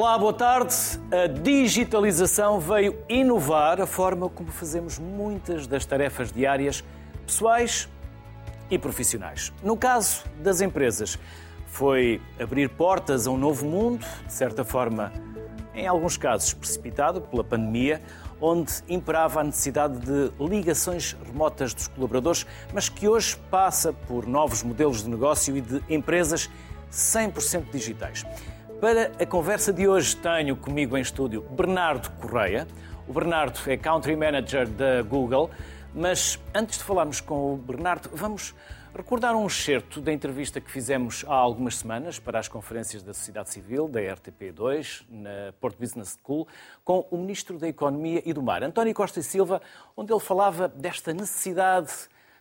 Olá, boa tarde. A digitalização veio inovar a forma como fazemos muitas das tarefas diárias, pessoais e profissionais. No caso das empresas, foi abrir portas a um novo mundo, de certa forma, em alguns casos precipitado pela pandemia, onde imperava a necessidade de ligações remotas dos colaboradores, mas que hoje passa por novos modelos de negócio e de empresas 100% digitais. Para a conversa de hoje tenho comigo em estúdio Bernardo Correia. O Bernardo é Country Manager da Google, mas antes de falarmos com o Bernardo, vamos recordar um excerto da entrevista que fizemos há algumas semanas para as conferências da sociedade civil, da RTP2, na Port Business School, com o Ministro da Economia e do Mar, António Costa e Silva, onde ele falava desta necessidade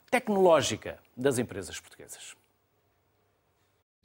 tecnológica das empresas portuguesas.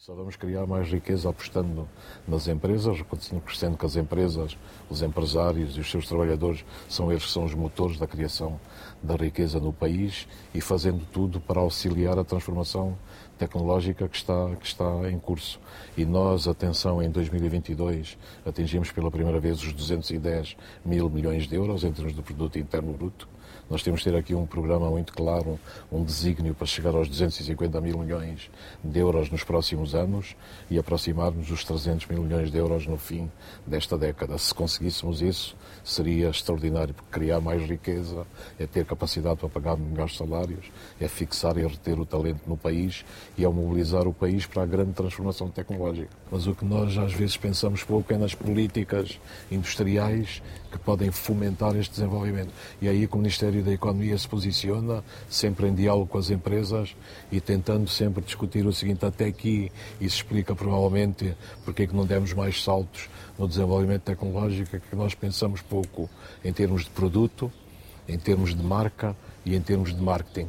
Só vamos criar mais riqueza apostando nas empresas, continuando crescendo que as empresas, os empresários e os seus trabalhadores são eles que são os motores da criação da riqueza no país e fazendo tudo para auxiliar a transformação tecnológica que está, que está em curso. E nós, atenção, em 2022 atingimos pela primeira vez os 210 mil milhões de euros em termos de produto interno bruto nós temos de ter aqui um programa muito claro, um desígnio para chegar aos 250 mil milhões de euros nos próximos anos e aproximarmos os 300 mil milhões de euros no fim desta década. Se conseguíssemos isso, seria extraordinário, porque criar mais riqueza é ter capacidade para pagar melhores salários, é fixar e reter o talento no país e é mobilizar o país para a grande transformação tecnológica. Mas o que nós às vezes pensamos pouco é nas políticas industriais que podem fomentar este desenvolvimento. E aí que o Ministério da Economia se posiciona, sempre em diálogo com as empresas e tentando sempre discutir o seguinte, até aqui isso explica provavelmente porque é que não demos mais saltos no desenvolvimento tecnológico, é que nós pensamos pouco em termos de produto, em termos de marca e em termos de marketing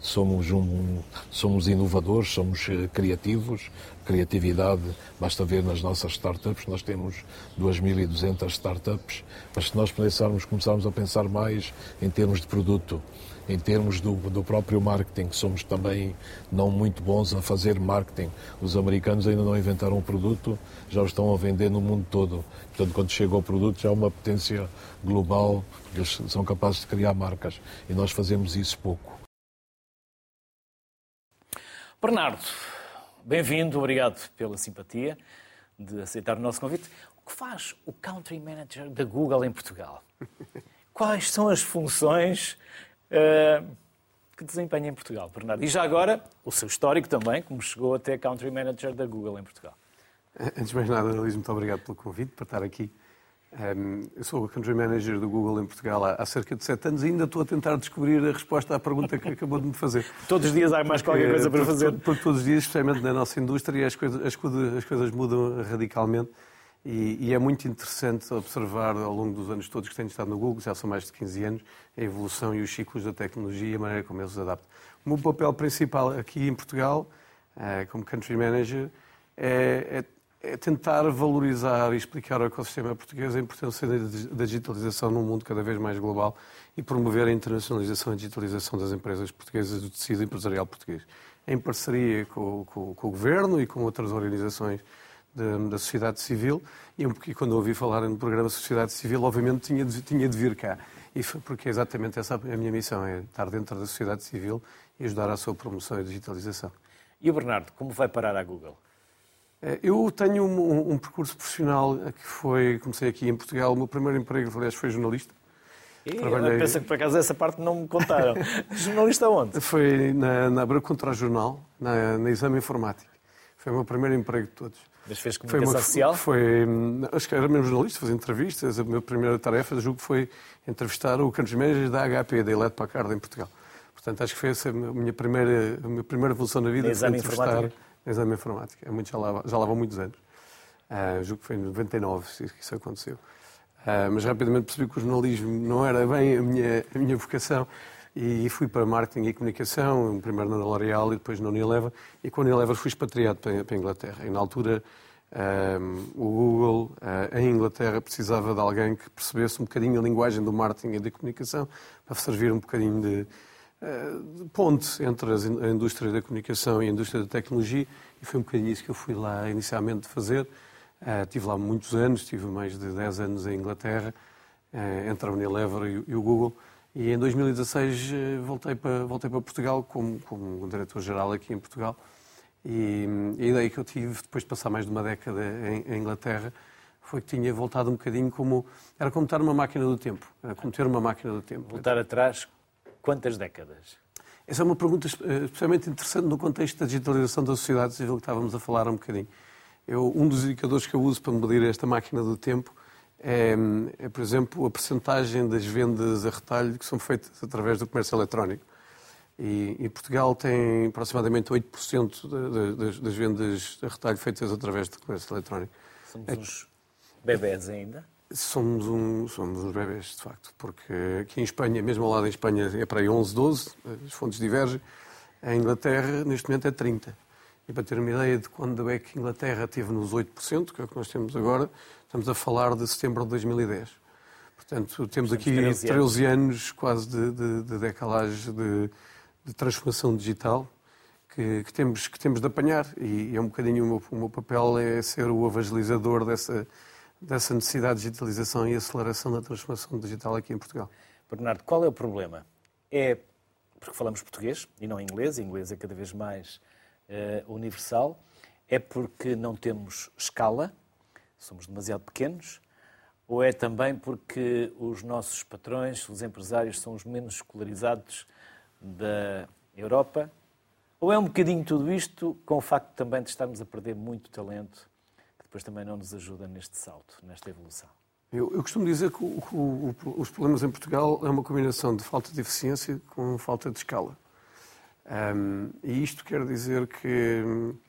somos, um, somos inovadores, somos eh, criativos. Criatividade, basta ver nas nossas startups, nós temos 2.200 startups, mas se nós começarmos a pensar mais em termos de produto, em termos do, do próprio marketing, somos também não muito bons a fazer marketing. Os americanos ainda não inventaram o produto, já o estão a vender no mundo todo. Portanto, quando chega o produto, já é uma potência global, porque eles são capazes de criar marcas. E nós fazemos isso pouco. Bernardo, bem-vindo, obrigado pela simpatia de aceitar o nosso convite. O que faz o Country Manager da Google em Portugal? Quais são as funções que desempenha em Portugal, Bernardo? E já agora, o seu histórico também, como chegou até Country Manager da Google em Portugal. Antes de mais nada, Luís, muito obrigado pelo convite, para estar aqui. Um, eu sou o Country Manager do Google em Portugal há, cerca de sete anos e ainda estou a tentar descobrir a resposta à pergunta que acabou de me fazer. Todos os dias há mais qualquer coisa para fazer. Porque, porque todos os dias, especialmente na nossa indústria, as coisas, as, as coisas mudam radicalmente e, e, é muito interessante observar ao longo dos anos todos que tenho estado no Google, já são mais de 15 anos, a evolução e os ciclos da tecnologia e a maneira como eles se adaptam. O meu papel principal aqui em Portugal, eh, como Country Manager, é, é é tentar valorizar e explicar ao ecossistema português a importância da digitalização num mundo cada vez mais global e promover a internacionalização e digitalização das empresas portuguesas do tecido empresarial português, em parceria com, com, com o Governo e com outras organizações de, da sociedade civil. E, e quando ouvi falar no programa Sociedade Civil, obviamente tinha de, tinha de vir cá. E foi porque é exatamente essa a minha missão, é estar dentro da sociedade civil e ajudar à sua promoção e digitalização. E o Bernardo, como vai parar a Google? Eh, eu tenho um, um, percurso profissional que foi, comecei aqui em Portugal, o meu primeiro emprego, aliás, foi jornalista. E, Trabalhei... Pensa que por acaso essa parte não me contaram. jornalista onde? Foi na, na Abra Contra Jornal, na, na Exame Informático. Foi o meu primeiro emprego de todos. Fez comunicação foi uma, social? Foi, acho que era mesmo jornalista, fazia entrevistas. A minha primeira tarefa, julgo que foi entrevistar o Country Manager da HP, da Elet Packard, em Portugal. Portanto, acho que foi essa a minha primeira, a minha primeira evolução na vida. Exame Informático? exame informática. É muito, já, lá, já lá vão muitos anos. Uh, julgo que foi em 99 que isso aconteceu. Uh, mas rapidamente percebi que o jornalismo não era bem a minha, a minha vocação e fui para marketing e comunicação, primeiro na L'Oréal e depois na Unilever. E com a Unilever fui expatriado para, a Inglaterra. E na altura um, ah, o Google uh, em Inglaterra precisava de alguém que percebesse um bocadinho a linguagem do marketing e da comunicação para servir um bocadinho de, de ponte entre a indústria da comunicação e a indústria da tecnologia e foi um bocadinho isso que eu fui lá inicialmente fazer. Uh, tive lá muitos anos, tive mais de 10 anos em Inglaterra, uh, entre a Unilever e, e, o Google. E em 2016 uh, voltei, para, voltei para Portugal como, como diretor-geral aqui em Portugal. E, a ideia que eu tive, depois de passar mais de uma década em, em, Inglaterra, foi que tinha voltado um bocadinho como... Era como ter uma máquina do tempo. Era como ter uma máquina do tempo. Voltar atrás, quantas décadas? Essa é uma pergunta especialmente interessante no contexto da digitalização da sociedade civil que estávamos a falar um bocadinho. Eu, um dos indicadores que eu uso para medir esta máquina do tempo é, é, por exemplo, a percentagem das vendas a retalho que são feitas através do comércio eletrónico. E, e Portugal tem aproximadamente 8% de, de, das vendas a retalho feitas através do comércio eletrónico. Somos é, uns bebés ainda? Somos, um, somos uns bebés, de facto, porque aqui em Espanha, mesmo ao lado em Espanha, é para aí 11, 12, as fontes divergem. Em Inglaterra, neste momento, é 30%. E para ter uma ideia de quando é que a Inglaterra esteve nos 8%, que é o que nós temos agora, estamos a falar de setembro de 2010. Portanto, temos aqui 13 anos, 13 anos quase de, de, de decalagem de, de, transformação digital que, que, temos, que temos de apanhar. E, é um bocadinho o meu, o meu papel é ser o evangelizador dessa, dessa necessidade de digitalização e aceleração da transformação digital aqui em Portugal. Bernardo, qual é o problema? É porque falamos português e não inglês, inglês é cada vez mais uh, universal, é porque não temos escala, somos demasiado pequenos, ou é também porque os nossos patrões, os empresários, são os menos escolarizados da Europa? Ou é um bocadinho tudo isto, com o facto também de estarmos a perder muito talento, que depois também não nos ajuda neste salto, nesta evolução? Eu, eu costumo dizer que, o, que o, os problemas em Portugal é uma combinação de falta de eficiência com falta de escala. Um, e isto quer dizer que.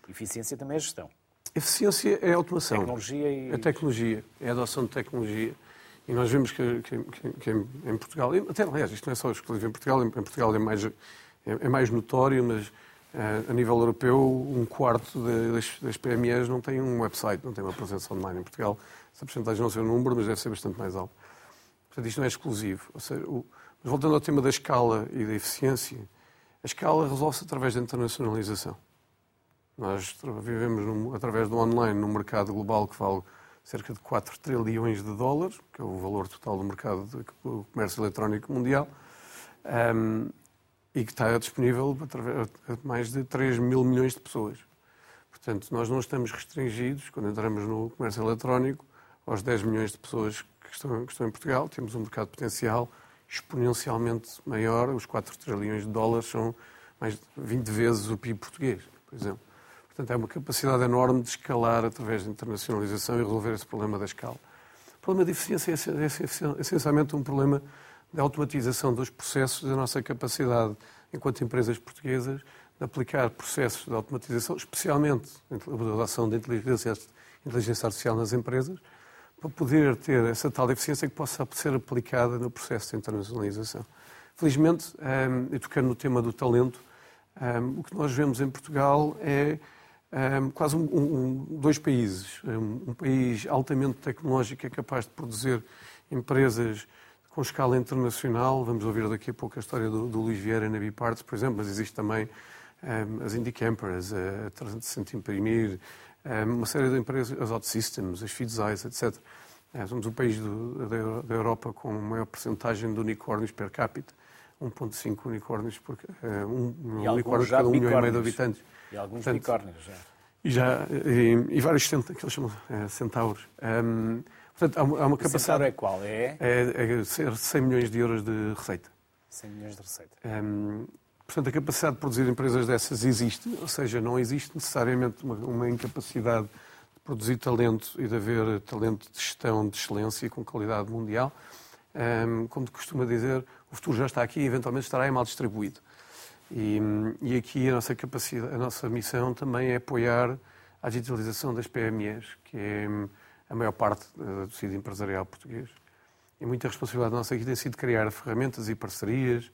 Eficiência também é gestão. Eficiência é automação. Tecnologia e. É tecnologia, é a adoção de tecnologia. E nós vemos que, que, que em Portugal, até aliás, isto não é só exclusivo em Portugal, em Portugal é mais, é, é mais notório, mas uh, a nível europeu, um quarto das, das, PMEs não tem um website, não tem uma presença online. Em Portugal, essa porcentagem não sei o número, mas deve ser bastante mais alta. Portanto, isto não é exclusivo. Seja, o, mas voltando ao tema da escala e da eficiência, a escala resolve-se através da internacionalização. Nós vivemos num, através do online num mercado global que vale cerca de 4 trilhões de dólares, que é o valor total do mercado do comércio eletrónico mundial, um, e que está disponível a mais de 3 mil milhões de pessoas. Portanto, nós não estamos restringidos, quando entramos no comércio eletrónico, aos 10 milhões de pessoas que estão, que estão em Portugal. Temos um mercado potencial exponencialmente maior. Os 4 trilhões de dólares são mais de 20 vezes o PIB português, por exemplo. Portanto, é uma capacidade enorme de escalar através da internacionalização e resolver esse problema da escala. O problema de eficiência é essencialmente um problema de automatização dos processos, da nossa capacidade, enquanto empresas portuguesas, de aplicar processos de automatização, especialmente a adoção da inteligência, inteligência artificial nas empresas, para poder ter essa tal eficiência que possa ser aplicada no processo de internacionalização. Felizmente, um, e tocando no tema do talento, um, o que nós vemos em Portugal é quase um, um, dois países. Um, país altamente tecnológico é capaz de produzir empresas com escala internacional. Vamos ouvir daqui a pouco a história do, do Luís Vieira na Biparts, por exemplo, mas existe também as Indie Campers, a 360 Imprimir, uma série de empresas, as OutSystems, as Feedzais, etc. É, somos o país do, da, Europa com a maior porcentagem de unicórnios per capita. 1,5 unicórnios por uh, um, um unicórnio cada um milhão e meio de habitantes. E alguns Portanto, unicórnios já. E, já, e, e vários cent, que eles chamam é, centauros. Um, portanto, há, há uma capacidade. é qual? É? É, é 100 milhões de euros de receita. 100 milhões de receita. Um, portanto, a capacidade de produzir empresas dessas existe, ou seja, não existe necessariamente uma, uma incapacidade de produzir talento e de haver talento de gestão de excelência com qualidade mundial. Um, como costuma dizer, o futuro já está aqui e eventualmente estará mal distribuído. E, e, aqui a nossa capacidade, a nossa missão também é apoiar a digitalização das PMEs, que é a maior parte do tecido empresarial português. E muita responsabilidade nossa aqui tem sido criar ferramentas e parcerias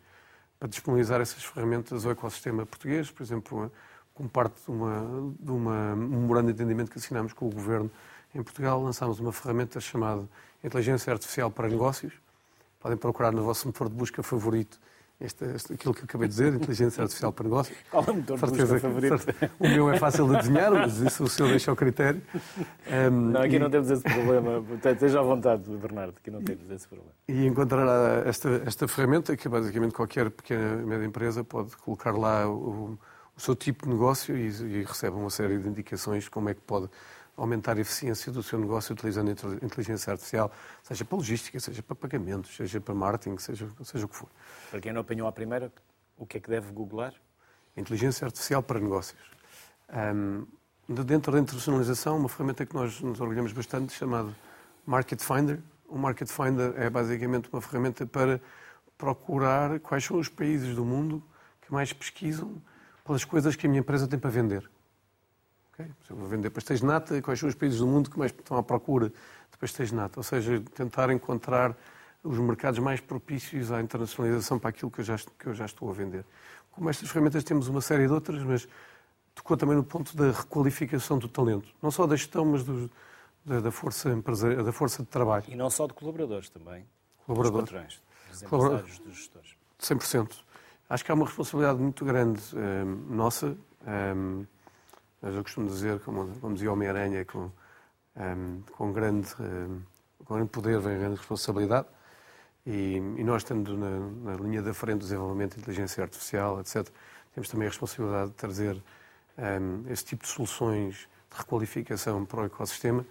para disponibilizar essas ferramentas ao ecossistema português, por exemplo, como parte de uma, de uma memoranda de entendimento que assinamos com o Governo em Portugal, lançámos uma ferramenta chamada Inteligência Artificial para Negócios. Podem procurar no vosso motor de busca favorito este, este, aquilo que acabei de dizer, inteligência artificial para negócios. Qual é o motor busca favorito? O meu é fácil de desenhar, mas isso o senhor deixa ao critério. Um, não, aqui e... não temos esse problema. Esteja à vontade, Bernardo, aqui não temos esse problema. E encontrar esta, esta ferramenta, que basicamente qualquer pequena e média empresa pode colocar lá o, o seu tipo de negócio e, e recebe uma série de indicações de como é que pode aumentar a eficiência do seu negócio utilizando a inteligência artificial, seja para logística, seja para pagamentos, seja para marketing, seja, seja o que for. Para quem não apanhou a primeira, o que é que deve googlar? Inteligência artificial para negócios. Um, dentro da internacionalização, uma ferramenta que nós nos orgulhamos bastante, chamada Market Finder. O Market Finder é basicamente uma ferramenta para procurar quais são os países do mundo que mais pesquisam pelas coisas que a minha empresa tem para vender. Okay? Se eu vou vender pastéis de nata, quais são os países do mundo que mais estão à procura de pastéis de nata? Ou seja, tentar encontrar os mercados mais propícios à internacionalização para aquilo que eu já, que eu já estou a vender. Como estas ferramentas temos uma série de outras, mas tocou também no ponto da requalificação do talento. Não só da gestão, mas do, da, da, força empresarial, da força de trabalho. E não só de colaboradores também. Colaboradores. Dos patrões, dos empresários, dos gestores. 100%. Acho que há uma responsabilidade muito grande um, nossa. Um, mas eu costumo dizer, como, como dizia Homem-Aranha, com, um, com, grande, um, com grande poder vem grande responsabilidade. E, e nós, estando na, na, linha da frente do desenvolvimento de inteligência artificial, etc., temos também a responsabilidade de trazer um, esse tipo de soluções de requalificação para o ecossistema.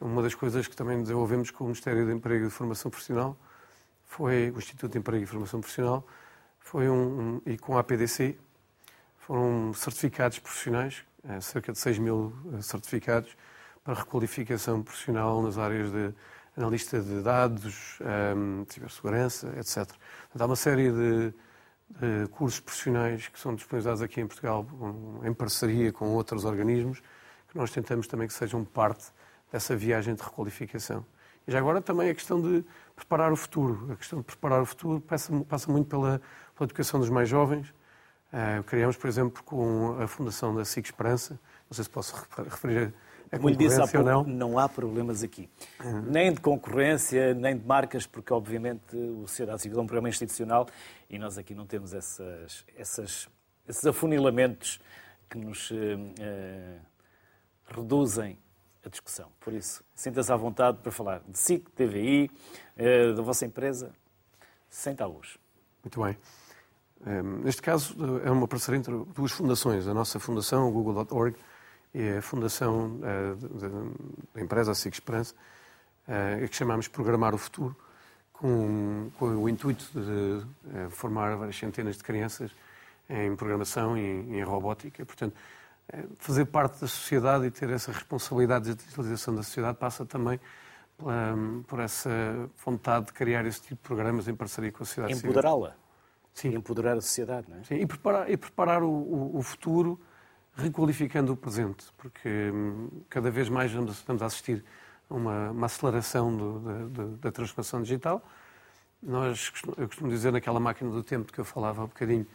Uma das coisas que também desenvolvemos com o Ministério de Emprego e Formação Profissional foi o Instituto de Emprego e Formação Profissional foi um, um, e com a APDC foram certificados profissionais cerca de 6 mil eh, certificados para requalificação profissional nas áreas de analista de dados, um, ehm, cibersegurança, etc. Há uma série de, de, cursos profissionais que são disponibilizados aqui em Portugal em parceria com outros organismos, que nós tentamos também que sejam parte dessa viagem de requalificação. E já agora também a questão de preparar o futuro. A questão de preparar o futuro passa, passa muito pela, pela educação dos mais jovens, Uh, criamos, por exemplo, com a fundação da SIC Esperança, não sei se posso referir a Como lhe disse há pouco, não. não há problemas aqui. Uhum. Nem de concorrência, nem de marcas, porque obviamente o Sociedade Civil é um programa institucional e nós aqui não temos essas, essas, esses afunilamentos que nos uh, uh, reduzem a discussão. Por isso, sinta-se à vontade para falar de SIC, TVI, da vossa empresa, sem tabus. Muito bem. Neste caso, é uma parceria entre duas fundações. A nossa fundação, o Google.org, e a fundação eh, da empresa, a SIG Esperança, eh, que chamamos Programar o Futuro, com, com o intuito de eh, formar várias centenas de crianças em programação e em, robótica. Portanto, fazer parte da sociedade e ter essa responsabilidade de digitalização da sociedade passa também por essa vontade de criar esse tipo de programas em parceria com a sociedade civil. Empoderá-la. Sim. empoderar a sociedade, não é? Sim, e preparar, e preparar o, o, o futuro requalificando o presente, porque hum, cada vez mais estamos a assistir a uma, uma aceleração do, da, da, transformação digital. Nós, eu costumo dizer naquela máquina do tempo que eu falava há um bocadinho,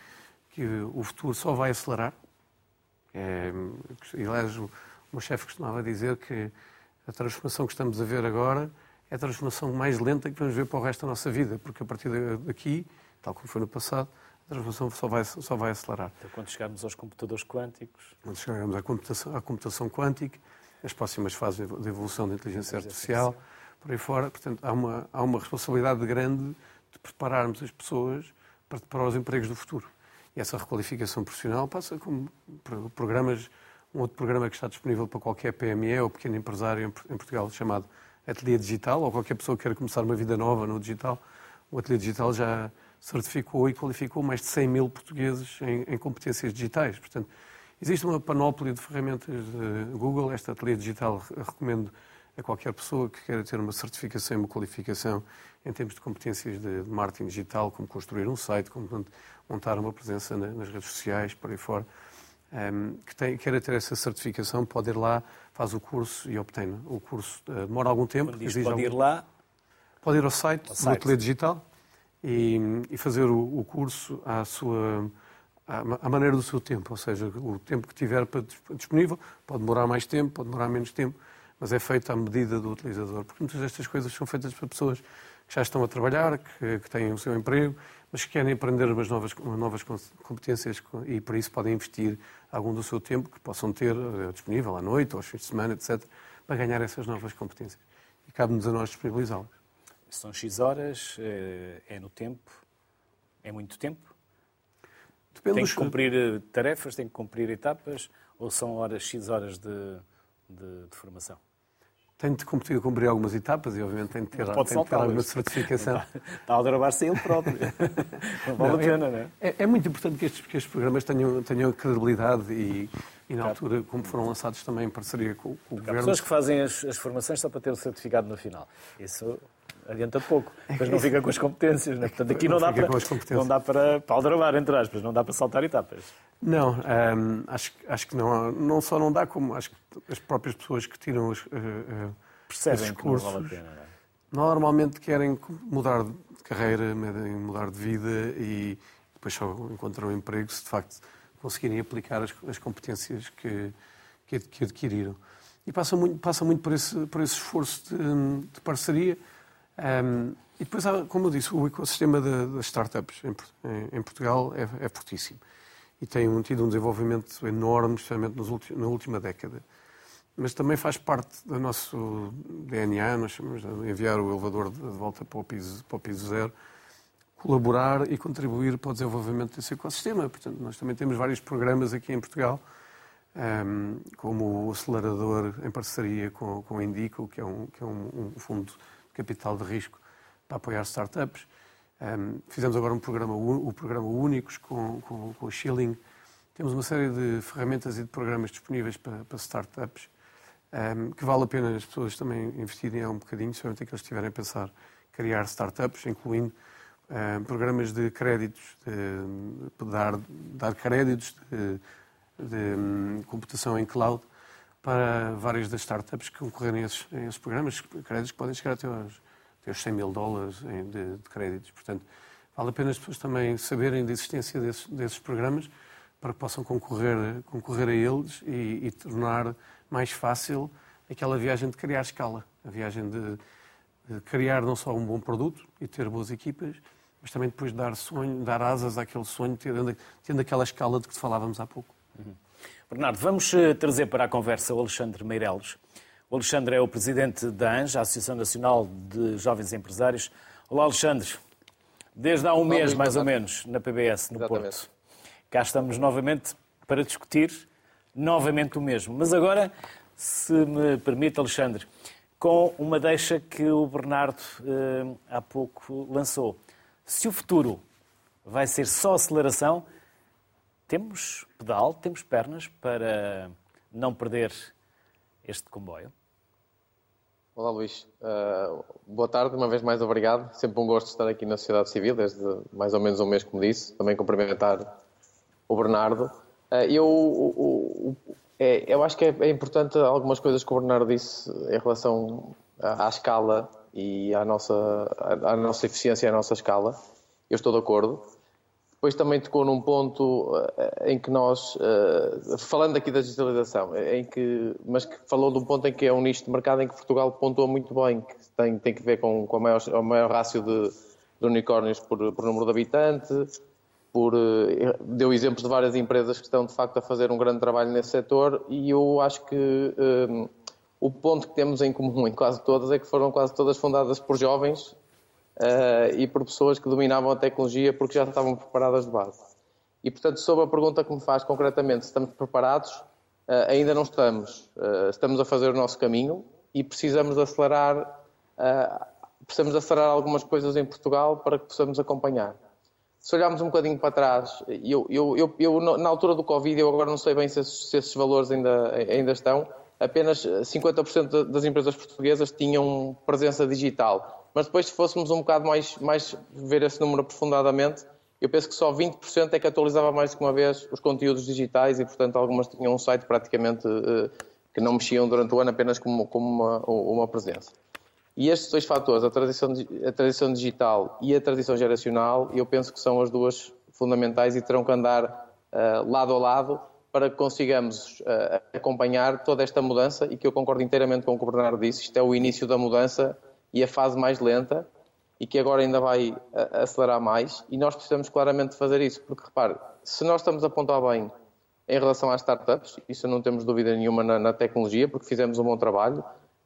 que o futuro só vai acelerar. É, aliás, o meu chefe costumava dizer que a transformação que estamos a ver agora é a transformação mais lenta que vamos ver para o resto da nossa vida, porque a partir daqui tal como foi no passado, a transformação só vai, só vai acelerar. Então, quando chegarmos aos computadores quânticos... Quando chegarmos à computação, à computação quântica, as próximas fases de evolução da inteligência artificial, por aí fora, portanto, há uma, há uma responsabilidade grande de prepararmos as pessoas para, para os empregos do futuro. E essa requalificação profissional passa com programas, um outro programa que está disponível para qualquer PME ou pequeno empresário em Portugal, chamado Ateliê Digital, ou qualquer pessoa que queira começar uma vida nova no digital. O Ateliê Digital já, certificou e qualificou mais de 100 mil portugueses em, em competências digitais. Portanto, existe uma panóplia de ferramentas de Google. Esta ateliê digital recomendo a qualquer pessoa que queira ter uma certificação e uma qualificação em termos de competências de marketing digital, como construir um site, como montar uma presença nas redes sociais, por aí fora. Um, que tem, queira ter essa certificação, pode ir lá, faz o curso e obtém. O curso uh, demora algum tempo. Diz, pode algum... ir lá? Pode ir ao site, ao do site. Ateliê Digital e, e fazer o, o, curso à sua à, maneira do seu tempo, ou seja, o tempo que tiver disponível, pode demorar mais tempo, pode demorar menos tempo, mas é feito à medida do utilizador, porque muitas destas coisas são feitas para pessoas que já estão a trabalhar, que, que têm o seu emprego, mas que querem aprender umas novas, novas competências e para isso podem investir algum do seu tempo que possam ter eh, disponível à noite, aos fins de semana, etc., para ganhar essas novas competências. E cabe-nos a nós disponibilizá-las. São X horas, eh, é no tempo, é muito tempo? Depende tem que cumprir eh, tarefas, tem que cumprir etapas ou são horas, X horas de, de, de formação? Tem de cumprir, cumprir algumas etapas e, obviamente, tem de ter, tem de ter alguma certificação. Está, a aldrabar-se ele próprio. Não vale não, a pena, não é? é? É muito importante que estes, que estes programas tenham, tenham credibilidade e, e, na altura, como foram lançados também em parceria com, com o Governo. Há pessoas que fazem as, as formações só para ter o certificado no final. Isso adianta pouco. Depois não fica com as competências. Né? Portanto, aqui não, não dá, para, não dá para, aldrabar, entre aspas, não dá para saltar etapas. Não, hum, acho, acho que não, não só não dá, como acho que as próprias pessoas que tiram os, uh, Percebem os cursos, que não vale a pena. É? Normalmente querem mudar de carreira, mudar de vida e depois só encontram emprego se de facto conseguirem aplicar as, as competências que, que, que adquiriram. E passa muito, passa muito por, esse, por esse esforço de, de parceria um, e depois, como eu disse, o ecossistema das startups em, Portugal é, é, fortíssimo e tem tido um desenvolvimento enorme, especialmente nos na última década. Mas também faz parte do nosso DNA, nós chamamos de enviar o elevador de volta para o piso, para o piso zero, colaborar e contribuir para o desenvolvimento desse ecossistema. Portanto, nós também temos vários programas aqui em Portugal, um, como o acelerador em parceria com, com a Indico, que é um, que é um, um fundo capital de risco para apoiar startups. Um, fizemos agora um programa, o programa Únicos com, com, com o Shilling. Temos uma série de ferramentas e de programas disponíveis para, para startups um, que vale a pena as pessoas também investirem um bocadinho, especialmente aqueles que estiverem a pensar criar startups, incluindo um, programas de créditos, de, de dar, dar créditos de, de um, computação em cloud para várias das startups que concorrerem a esses, a esses programas, créditos que podem chegar até aos, até aos 100 mil dólares de, de, créditos. Portanto, vale a pena as pessoas também saberem da existência desses, desses programas para que possam concorrer, concorrer a eles e, e, tornar mais fácil aquela viagem de criar escala, a viagem de, de, criar não só um bom produto e ter boas equipas, mas também depois dar sonho, dar asas àquele sonho, tendo, tendo aquela escala de que falávamos há pouco. Uhum. Bernardo, vamos eh, trazer para a conversa o Alexandre Meireles. O Alexandre é o presidente da ANJ, a Associação Nacional de Jovens Empresários. Olá, Alexandre. Desde há um Olá, mês, mais ou menos, na PBS, no Exatamente. Porto. Cá estamos novamente para discutir novamente o mesmo. Mas agora, se me permite, Alexandre, com uma deixa que o Bernardo eh, há pouco lançou. Se o futuro vai ser só aceleração, temos pedal, temos pernas para não perder este comboio? Olá, Luís. Uh, boa tarde, uma vez mais obrigado. Sempre um gosto estar aqui na sociedade civil, desde mais ou menos um mês, como disse. Também cumprimentar o Bernardo. Uh, eu, o, o, é, eu acho que é, é, importante algumas coisas que o Bernardo disse em relação à, à escala e à nossa, à, à nossa eficiência e à nossa escala. Eu estou de acordo. Depois também tocou num ponto eh, em que nós, eh, falando aqui da digitalização, em que, mas que falou de um ponto em que é um nicho de mercado em que Portugal pontua muito bem, que tem, tem que ver com, com a maior, o maior rácio de, de unicórnios por, por, número de habitantes, por, eh, deu exemplos de várias empresas que estão de facto a fazer um grande trabalho nesse setor e eu acho que um, o ponto que temos em comum em quase todas é que foram quase todas fundadas por jovens uh, e por pessoas que dominavam a tecnologia porque já estavam preparadas de base. E, portanto, sobre a pergunta que me faz concretamente, se estamos preparados, uh, ainda não estamos. Uh, estamos a fazer o nosso caminho e precisamos acelerar, precisamos acelerar algumas coisas em Portugal para que possamos acompanhar. Se olharmos um bocadinho para trás, eu, eu, eu, eu na altura do Covid, eu agora não sei bem se esses, se esses valores ainda, ainda estão, apenas 50% das empresas portuguesas tinham presença digital mas depois, se fôssemos um bocado mais, mais ver esse número aprofundadamente, eu penso que só 20% é que atualizava mais que uma vez os conteúdos digitais e, portanto, algumas tinham um site praticamente uh, que não mexiam durante o ano apenas como, como uma, uma presença. E estes dois fatores, a tradição, a digital e a tradição geracional, eu penso que são as duas fundamentais e terão que andar uh, lado a lado para que consigamos uh, acompanhar toda esta mudança e que eu concordo inteiramente com o que o Bernardo disse, isto é o início da mudança e a fase mais lenta. e que agora ainda vai acelerar mais, e nós precisamos claramente fazer isso, porque repare, se nós estamos a apontar bem em relação às startups, isso não temos dúvida nenhuma na, na tecnologia, porque fizemos um bom trabalho,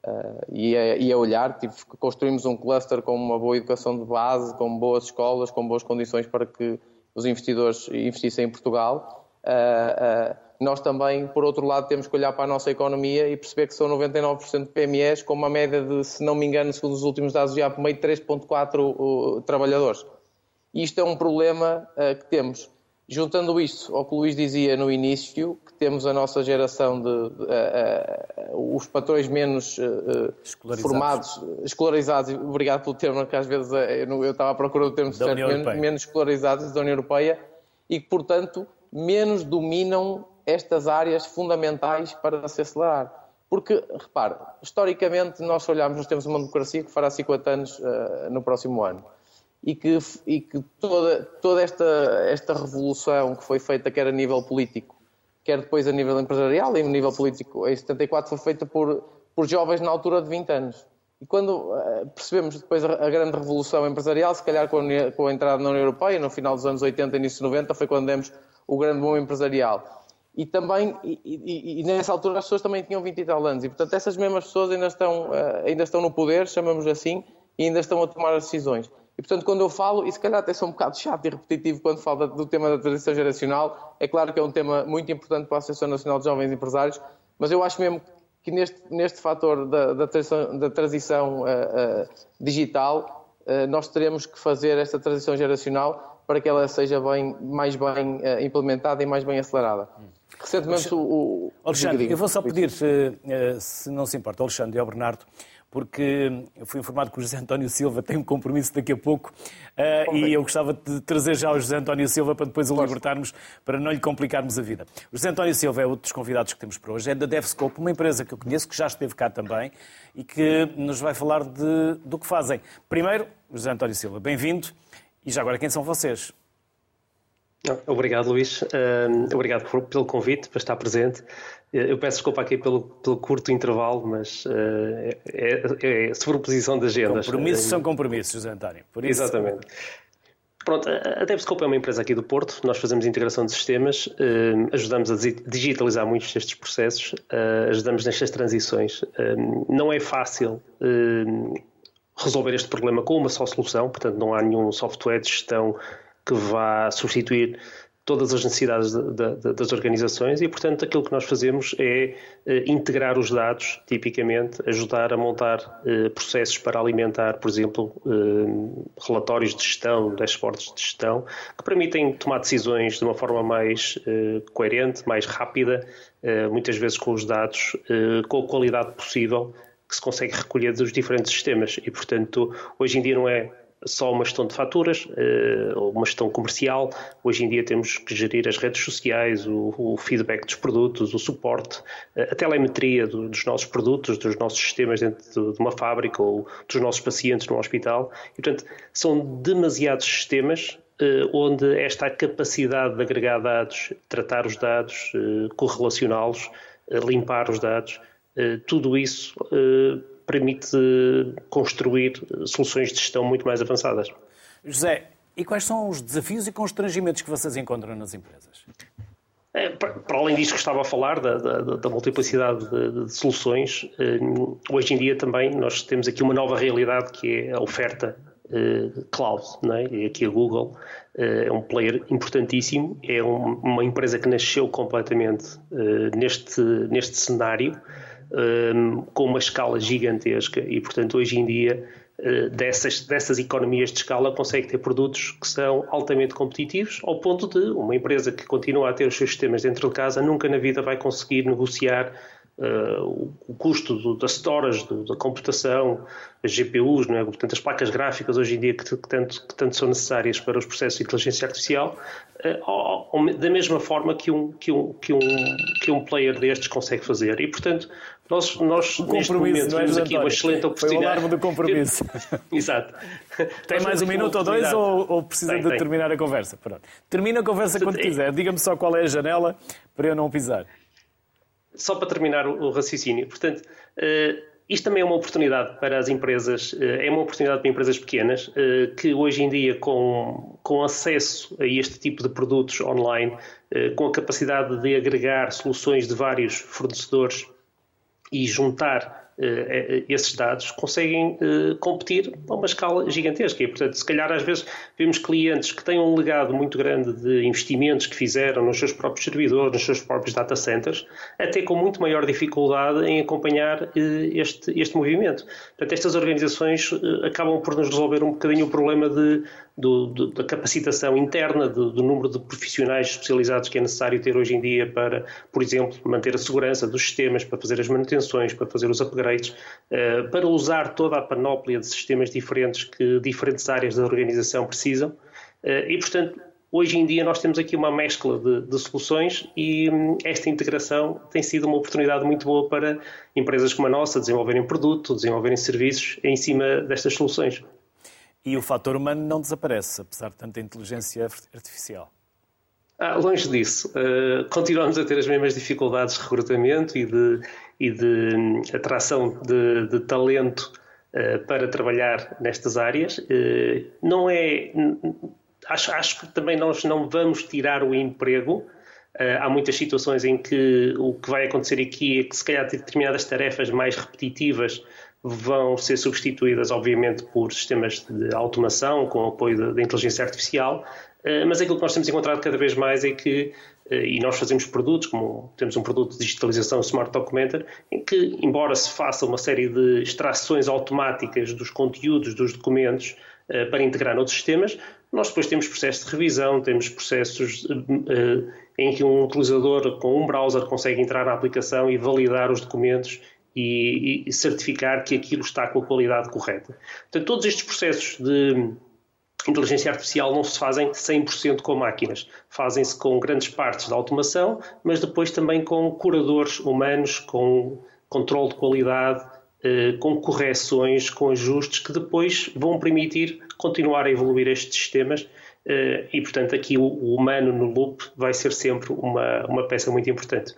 Uh, e, a, e, a, olhar, tive, construímos um cluster com uma boa educação de base, com boas escolas, com boas condições para que os investidores investissem em Portugal. Uh, uh, nós também, por outro lado, temos que olhar para a nossa economia e perceber que são 99% de PMEs, com uma média de, se não me engano, segundo os últimos dados já por meio 3,4 trabalhadores. E isto é um problema que temos. Juntando isto ao que o Luís dizia no início, que temos a nossa geração de, de, de, de os patrões menos uh, escolarizados. formados, escolarizados, obrigado pelo termo, que às vezes eu, eu estava à procura do termo certo, menos, menos escolarizados da União Europeia e que, portanto, menos dominam estas áreas fundamentais para se acelerar. Porque, repare, historicamente nós olhamos, nós temos uma democracia que fará 50 anos uh, no próximo ano e que, e que toda, toda esta, esta revolução que foi feita, quer a nível político, quer depois a nível empresarial e a nível político, em 74 foi feita por, por jovens na altura de 20 anos. E quando uh, percebemos depois a, a, grande revolução empresarial, se calhar com a, com a, entrada na União Europeia, no final dos anos 80, início de 90, foi quando demos o grande boom empresarial. E também, e, e, e, nessa altura as pessoas também tinham 20 e tal anos. E portanto essas mesmas pessoas ainda estão, uh, ainda estão no poder, chamamos assim, e ainda estão a tomar as decisões. E, portanto, quando eu falo, e se calhar até sou um bocado chato e repetitivo quando falo do tema da transição geracional, é claro que é um tema muito importante para a Associação Nacional de Jovens Empresários, mas eu acho mesmo que neste, neste fator da, da transição, da transição uh, uh, digital, uh, nós teremos que fazer esta transição geracional para que ela seja bem, mais bem implementada e mais bem acelerada. Recentemente, o, o... Alexandre, eu vou só pedir, se não se importa, Alexandre e ao Bernardo, porque eu fui informado que o José António Silva tem um compromisso daqui a pouco uh, e eu gostava de trazer já o José António Silva para depois o libertarmos, para não lhe complicarmos a vida. O José António Silva é outro dos convidados que temos para hoje, é da DevScope, uma empresa que eu conheço, que já esteve cá também e que nos vai falar de, do que fazem. Primeiro, José António Silva, bem-vindo. E já agora, quem são vocês? Obrigado, Luís. Uh, obrigado por, pelo convite para estar presente. Eu peço desculpa aqui pelo, pelo curto intervalo, mas uh, é, é, é sobreposição de agendas. Compromissos são compromissos, José António. Isso... Exatamente. Pronto, a DevScope é uma empresa aqui do Porto, nós fazemos integração de sistemas, ajudamos a digitalizar muitos destes processos, ajudamos nestas transições. não é fácil resolver este problema com uma só solução, portanto não há nenhum software de gestão que vá substituir todas as necessidades de, de, das organizações e, portanto, aquilo que nós fazemos é eh, integrar os dados, tipicamente, ajudar a montar eh, processos para alimentar, por exemplo, eh, relatórios de gestão, dashboards de gestão, que permitem tomar decisões de uma forma mais coerente, mais rápida, muitas vezes com os dados, com a qualidade possível que se consegue recolher dos diferentes sistemas. E, portanto, hoje em dia não é só uma gestão de faturas, eh, ou uma gestão comercial. Hoje em dia temos que gerir as redes sociais, o, feedback dos produtos, o suporte, eh, a telemetria dos nossos produtos, dos nossos sistemas dentro de uma fábrica ou dos nossos pacientes no hospital. E, portanto, são demasiados sistemas eh, onde esta capacidade de agregar dados, tratar os dados, correlacioná-los, limpar os dados, tudo isso permite construir soluções de gestão muito mais avançadas. José, e quais são os desafios e constrangimentos que vocês encontram nas empresas? É, para além disto que estava a falar, da, da, da multiplicidade de, de, soluções, eh, hoje em dia também nós temos aqui uma nova realidade que é a oferta eh, cloud. É? E aqui a Google eh, é um player importantíssimo, é um, uma empresa que nasceu completamente neste, neste cenário um, com uma escala gigantesca e, portanto, hoje em dia, uh, dessas, dessas economias de escala, consegue ter produtos que são altamente competitivos, ao ponto de uma empresa que continua a ter os seus sistemas dentro de casa nunca na vida vai conseguir negociar Uh, o custo do, da storage, do, da computação, as GPUs, não é? portanto as placas gráficas hoje em dia que, que, tanto, que tanto, são necessárias para os processos de inteligência artificial, uh, da mesma forma que um, que, um, que, um, que um player destes consegue fazer. E portanto nós, nós neste momento, é, temos aqui uma excelente oportunidade. Foi o alarme do compromisso. Exato. Tem mais um minuto ou dois ou, ou precisa tem, de tem. terminar a conversa? Pronto. Termina a conversa quando quiser. Diga-me só qual é a janela para eu não pisar só para terminar o, raciocínio, portanto, uh, isto também é uma oportunidade para as empresas, é uma oportunidade para empresas pequenas que hoje em dia, com, com acesso a este tipo de produtos online, com a capacidade de agregar soluções de vários fornecedores e juntar eh, eh, esses dados, conseguem eh, competir a uma escala gigantesca. E, portanto, se calhar às vezes vemos clientes que têm um legado muito grande de investimentos que fizeram nos seus próprios servidores, nos seus próprios data centers, até com muito maior dificuldade em acompanhar este, este movimento. Portanto, estas organizações acabam por nos resolver um bocadinho o problema de do, do, da capacitação interna, do, do, número de profissionais especializados que é necessário ter hoje em dia para, por exemplo, manter a segurança dos sistemas, para fazer as manutenções, para fazer os upgrades, uh, para usar toda a panóplia de sistemas diferentes que diferentes áreas da organização precisam. Uh, e, portanto, hoje em dia nós temos aqui uma mescla de, de soluções e hum, esta integração tem sido uma oportunidade muito boa para empresas como a nossa desenvolverem produto, desenvolverem serviços em cima destas soluções. E o fator humano não desaparece, apesar de tanta inteligência artificial. Ah, longe disso. Uh, continuamos a ter as mesmas dificuldades de recrutamento e de, e de um, atração de, de talento uh, para trabalhar nestas áreas. Uh, não é. Acho, acho que também nós não vamos tirar o emprego. há muitas situações em que o que vai acontecer aqui é que, se calhar, determinadas tarefas mais repetitivas vão ser substituídas, obviamente, por sistemas de automação com apoio da inteligência artificial, eh, mas aquilo que nós temos encontrado cada vez mais é que, eh, e nós fazemos produtos, como temos um produto de digitalização Smart Documenter, em que, embora se faça uma série de extrações automáticas dos conteúdos dos documentos eh, para integrar noutros sistemas, nós depois temos processos de revisão, temos processos em que um utilizador com um browser consegue entrar na aplicação e validar os documentos e, e certificar que aquilo está com a qualidade correta. Portanto, todos estes processos de inteligência artificial não se fazem 100% com máquinas. Fazem-se com grandes partes da automação, mas depois também com curadores humanos, com controle de qualidade, eh, com correções, com ajustes que depois vão permitir continuar a evoluir estes sistemas. Eh, e, portanto, aqui o humano no loop vai ser sempre uma, uma peça muito importante.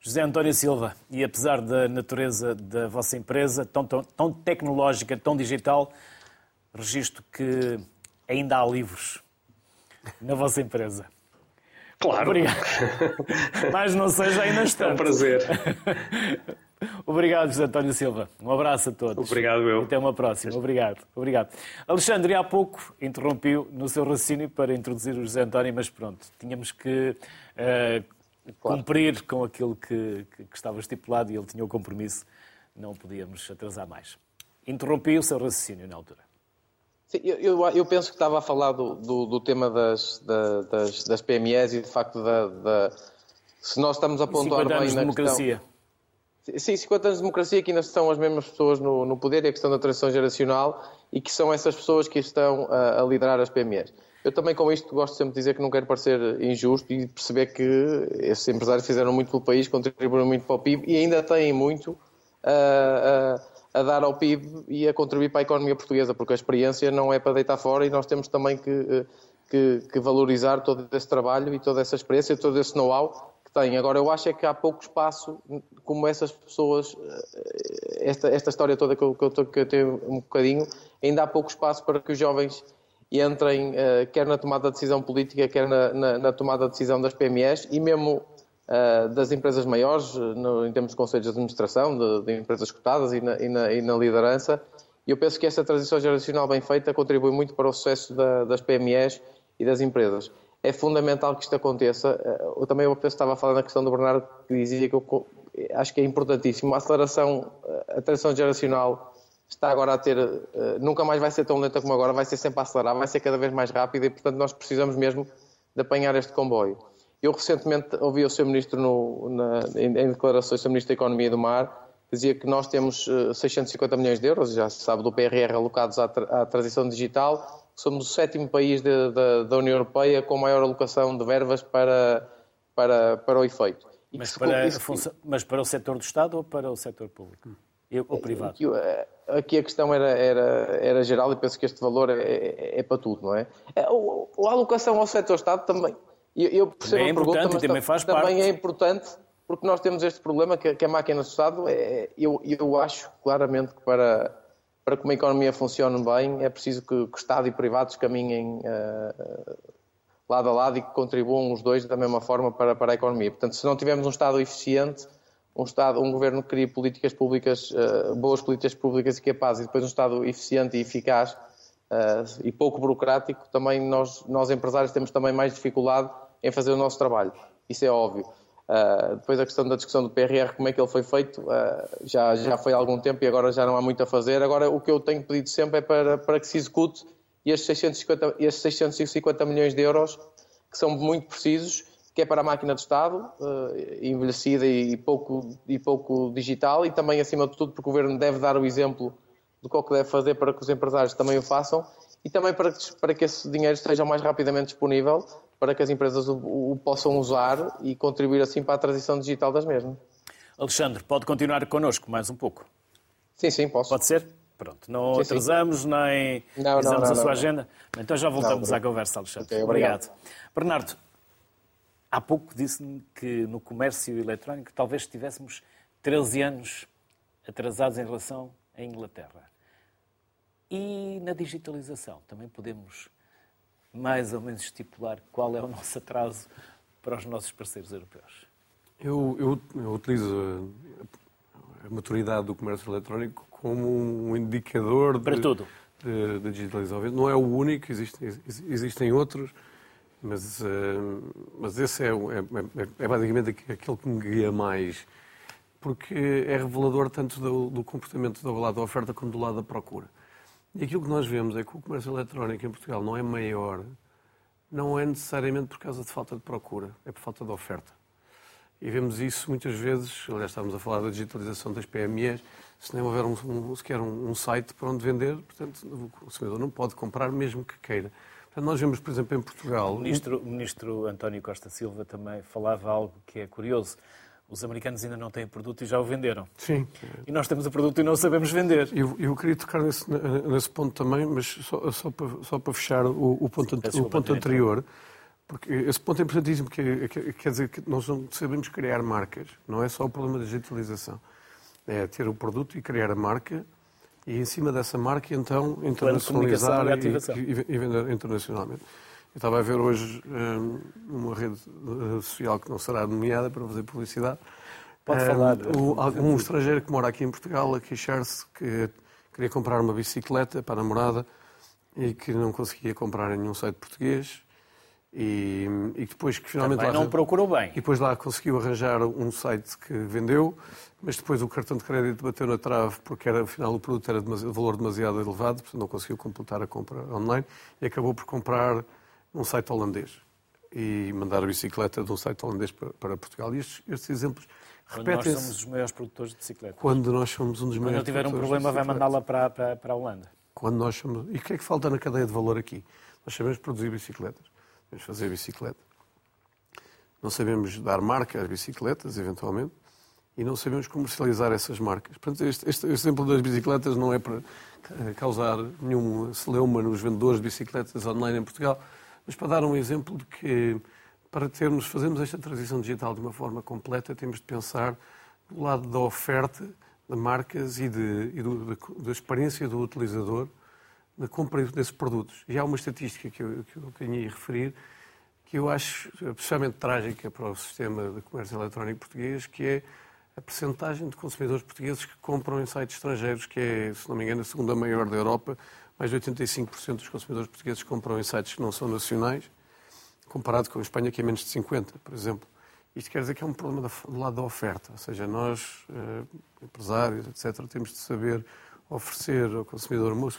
José António Silva, e apesar da natureza da vossa empresa tão, tão, tão tecnológica, tão digital, registro que ainda há livros na vossa empresa. Claro. Obrigado. Mas não seja ainda instante. É um prazer. Obrigado, José António Silva. Um abraço a todos. Obrigado, eu. Até uma próxima. Obrigado. Obrigado. Alexandre, há pouco interrompiu no seu raciocínio para introduzir o José António, mas pronto, tínhamos que uh, claro. cumprir com aquilo que, que, que, estava estipulado e ele tinha o compromisso, não podíamos atrasar mais. Interrompi o seu raciocínio na altura. Sim, eu, eu, penso que estava a falar do, do, do tema das, das, das, PMEs e, de facto, da, da, se nós estamos a pontuar bem na de democracia. Questão... Sim, 50 anos de democracia que ainda são as mesmas pessoas no, no poder e a questão da transição geracional e que são essas pessoas que estão a, a liderar as PMEs. Eu também com isto gosto sempre de dizer que não quero parecer injusto e perceber que esses empresários fizeram muito pelo país, contribuíram muito para o PIB e ainda têm muito a, a, a, dar ao PIB e a contribuir para a economia portuguesa, porque a experiência não é para deitar fora e nós temos também que, que, que valorizar todo esse trabalho e toda essa experiência, todo esse know-how que têm. Agora, eu acho é que há pouco espaço, como essas pessoas, esta, esta história toda que eu, que eu, que eu tenho um bocadinho, ainda há pouco espaço para que os jovens entrem uh, quer na tomada de decisão política, quer na, na, na tomada de decisão das PMEs e mesmo uh, das empresas maiores, no, em termos de conselhos de administração, de, de empresas cotadas e na, e, e na, liderança. E eu penso que essa transição geracional bem feita contribui muito para o sucesso da, das PMEs e das empresas. É fundamental que isto aconteça. Eh, eu também eu estava a falar na questão do Bernardo, que dizia que eu acho que é importantíssimo. A aceleração, a transição geracional está agora a ter, nunca mais vai ser tão lenta como agora, vai ser sempre a acelerar, vai ser cada vez mais rápida e, portanto, nós precisamos mesmo de apanhar este comboio. Eu recentemente ouvi o Sr. Ministro no, na, em, em, declarações, o Sr. Ministro da Economia e do Mar, dizia que nós temos uh, eh, 650 milhões de euros, já se sabe, do PRR alocados à, à transição digital, somos o sétimo país de, de, da União Europeia com maior alocação de verbas para, para, para o efeito. Mas para, isso... mas para o setor do Estado ou para o setor público? Ou privado? Aqui a questão era, era, era geral e penso que este valor é, é, é para tudo, não é? é a alocação ao setor Estado também. Eu, percebo também é a pergunta, mas também, faz também parte. é importante porque nós temos este problema que, que a máquina do Estado, é, eu, eu acho claramente que para, para que uma economia funcione bem é preciso que, que Estado e privados caminhem uh, lado a lado e que contribuam os dois da mesma forma para, para a economia. Portanto, se não tivermos um Estado eficiente, um Estado, um governo que crie políticas públicas, uh, boas políticas públicas e capazes, e depois um Estado eficiente e eficaz uh, e pouco burocrático, também nós, nós empresários temos também mais dificuldade em fazer o nosso trabalho. Isso é óbvio. Uh, depois a questão da discussão do PRR, como é que ele foi feito, já, já foi há algum tempo e agora já não há muito a fazer. Agora o que eu tenho pedido sempre é para, para que se execute estes 650, estes 650 milhões de euros que são muito precisos que é para a máquina do Estado, eh, envelhecida e pouco, e pouco digital, e também, acima de tudo, porque o Governo deve dar o exemplo do que é que deve fazer para que os empresários também o façam, e também para que, para que esse dinheiro esteja mais rapidamente disponível, para que as empresas o, o possam usar e contribuir assim para a transição digital das mesmas. Alexandre, pode continuar connosco mais um pouco? Sim, sim, posso. Pode ser? Pronto, não sim, atrasamos sim. nem não, não, não, a sua agenda. Então já voltamos à conversa, Alexandre. Okay, obrigado. obrigado. Bernardo, Há pouco disse-me que no comércio eletrónico talvez estivéssemos 13 anos atrasados em relação à Inglaterra. E na digitalização também podemos mais ou menos estipular qual é o nosso atraso para os nossos parceiros europeus. Eu, eu, eu utilizo a, maturidade do comércio eletrónico como um indicador para de, tudo. De, de digitalização. Não é o único, existem, existem outros. Mas, uh, mas esse é, é, é, é, basicamente aquele que me guia mais, porque é revelador tanto do, do, comportamento do lado da oferta como do lado da procura. E aquilo que nós vemos é que o comércio eletrónico em Portugal não é maior, não é necessariamente por causa de falta de procura, é por falta de oferta. E vemos isso muitas vezes, aliás, estávamos a falar da digitalização das PMEs, se nem houver um, um, sequer um, um site para onde vender, portanto, o consumidor não pode comprar mesmo que queira. Nós vemos, por exemplo, em Portugal. O ministro, o ministro António Costa Silva também falava algo que é curioso. Os americanos ainda não têm produto e já o venderam. Sim. E nós temos o produto e não sabemos vender. Eu, eu queria tocar nesse, nesse ponto também, mas só, só, para, só para fechar o, o ponto, o ponto anterior, porque esse ponto é importantíssimo, que, que quer dizer que nós não sabemos criar marcas, não é só o problema da digitalização. É ter o produto e criar a marca e em cima dessa marca, então, internacionalizar e, e, e, vender internacionalmente. Eu estava a ver hoje um, uma rede eh, social que não será nomeada para fazer publicidade. Pode um, falar. Um, um estrangeiro que mora aqui em Portugal a queixar-se que queria comprar uma bicicleta para a namorada e que não conseguia comprar em nenhum site português e, e depois que finalmente Também lá, não procurou bem. E depois lá conseguiu arranjar um site que vendeu, mas depois o cartão de crédito bateu na trave porque era, afinal o produto era de valor demasiado elevado, portanto não conseguiu completar a compra online e acabou por comprar um site holandês e mandar a bicicleta de um site holandês para, Portugal. E estes, estes exemplos repetem-se. Quando nós somos os maiores produtores de bicicletas. Quando nós somos um dos maiores Quando tiver um problema vai mandá-la para, para, para a Holanda. Quando nós somos... E o que é que falta na cadeia de valor aqui? Nós sabemos produzir bicicletas Sabemos fazer bicicleta. Não sabemos dar marca às bicicletas, eventualmente, e não sabemos comercializar essas marcas. Portanto, este, este, este exemplo das bicicletas não é para eh, causar nenhum celeuma nos vendedores de bicicletas online em Portugal, mas para dar um exemplo de que, para termos, fazermos esta transição digital de uma forma completa, temos de pensar do lado da oferta de marcas e, de, e do, da experiência do utilizador na compra desses produtos. E há uma estatística que eu, que eu tenho a referir que eu acho especialmente trágica para o sistema de comércio eletrónico português, que é a percentagem de consumidores portugueses que compram em sites estrangeiros, que é, se não me engano, a segunda maior da Europa. Mais de 85% dos consumidores portugueses compram em sites que não são nacionais, comparado com a Espanha, que é menos de 50%, por exemplo. Isto quer dizer que é um problema do lado da oferta, ou seja, nós, eh, empresários, etc., temos de saber oferecer ao consumidor uma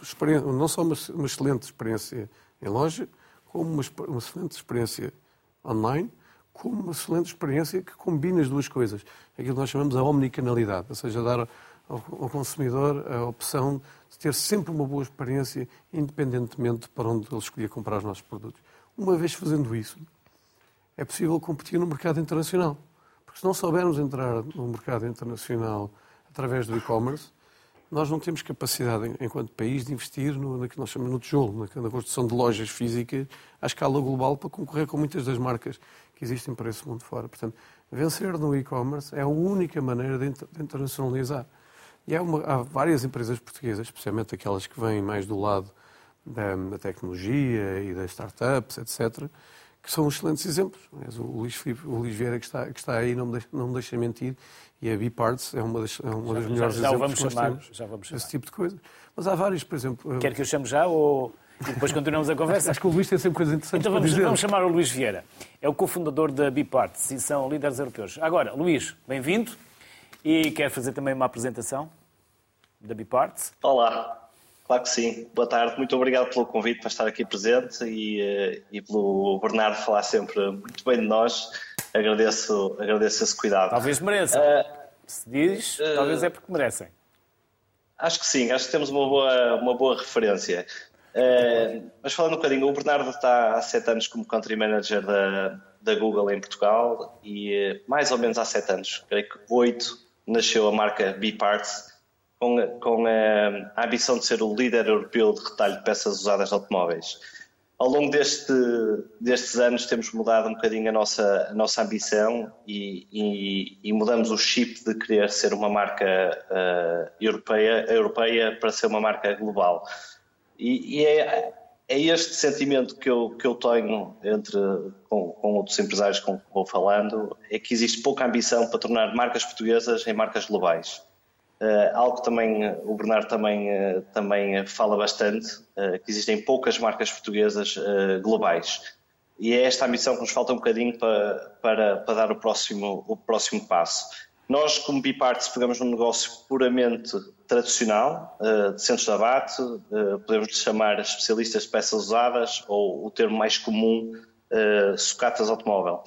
não só uma, excelente experiência em loja, como uma, excelente experiência online, como uma excelente experiência que combina as duas coisas. Aquilo que nós chamamos a omnicanalidade, ou seja, dar ao, consumidor a opção de ter sempre uma boa experiência, independentemente para onde ele escolher comprar os nossos produtos. Uma vez fazendo isso, é possível competir no mercado internacional. Porque se não soubermos entrar no mercado internacional através do e-commerce, nós não temos capacidade, enquanto país, de investir no, no que nós chamamos no tijolo, na, na construção de lojas físicas à escala global para concorrer com muitas das marcas que existem para esse mundo fora. Portanto, vencer no e-commerce é a única maneira de, internacionalizar. E há, uma, há, várias empresas portuguesas, especialmente aquelas que vêm mais do lado da, da tecnologia e das startups, etc., que são excelentes exemplos. O Luís, Filipe, o Luís Vieira, que está, que está aí, não me, deixa, não me deixa mentir, e a B-Parts é uma das, é uma das já, melhores já, já exemplos vamos chamar, já vamos chamar. esse tipo de coisa. Mas há vários, por exemplo... Quer que eu chame já ou... E depois continuamos a conversa. Acho que o Luís tem sempre coisas interessantes então vamos, vamos chamar o Luís Vieira. É o cofundador da Biparts e são líderes europeus. Agora, Luís, bem-vindo. E quer fazer também uma apresentação da Biparts? Olá, claro que sim. Boa tarde, muito obrigado pelo convite para estar aqui presente e, eh, e pelo Bernardo falar sempre muito bem de nós. Agradeço, agradeço esse cuidado. Talvez mereçam. Uh, Se diz, uh, talvez é porque merecem. Acho que sim, acho que temos uma boa, uma boa referência. Uh, mas falando um bocadinho, o Bernardo está há sete anos como country manager da, da Google em Portugal e mais ou menos há sete anos, creio que oito, nasceu a marca B-Parts com, com a, a, ambição de ser o líder europeu de retalho de peças usadas de automóveis. Ao longo deste, destes anos temos mudado um bocadinho a nossa, a nossa ambição e, e, e mudamos o chip de querer ser uma marca uh, europeia, europeia para ser uma marca global. E, e é, é, este sentimento que eu, que eu tenho entre, com, com outros empresários com que vou falando, é que existe pouca ambição para tornar marcas portuguesas em marcas globais. Uh, algo que também o Bernardo também, uh, também fala bastante, uh, que existem poucas marcas portuguesas globais. E é esta ambição que nos falta um bocadinho para, para, para dar o próximo, o próximo passo. Nós, como Biparts, pegamos num negócio puramente tradicional, uh, de centros de abate, uh, podemos chamar especialistas de peças usadas ou o termo mais comum, uh, sucatas automóvel,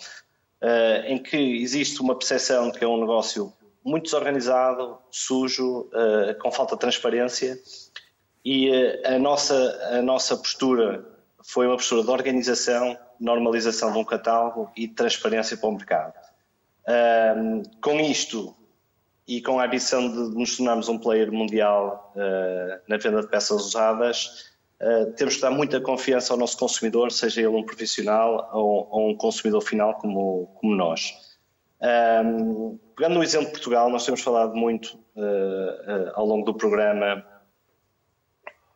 em que existe uma percepção que é um negócio muito desorganizado, sujo, com falta de transparência e a, nossa, a nossa postura foi uma postura de organização, normalização de um catálogo e transparência para o mercado. Com isto, e com a ambição de nos tornarmos um player mundial uh, na venda de peças usadas, uh, temos que dar muita confiança ao nosso consumidor, seja ele um profissional ou, ou um consumidor final como, como nós. Um, pegando no exemplo de Portugal, nós temos falado muito uh, ao longo do programa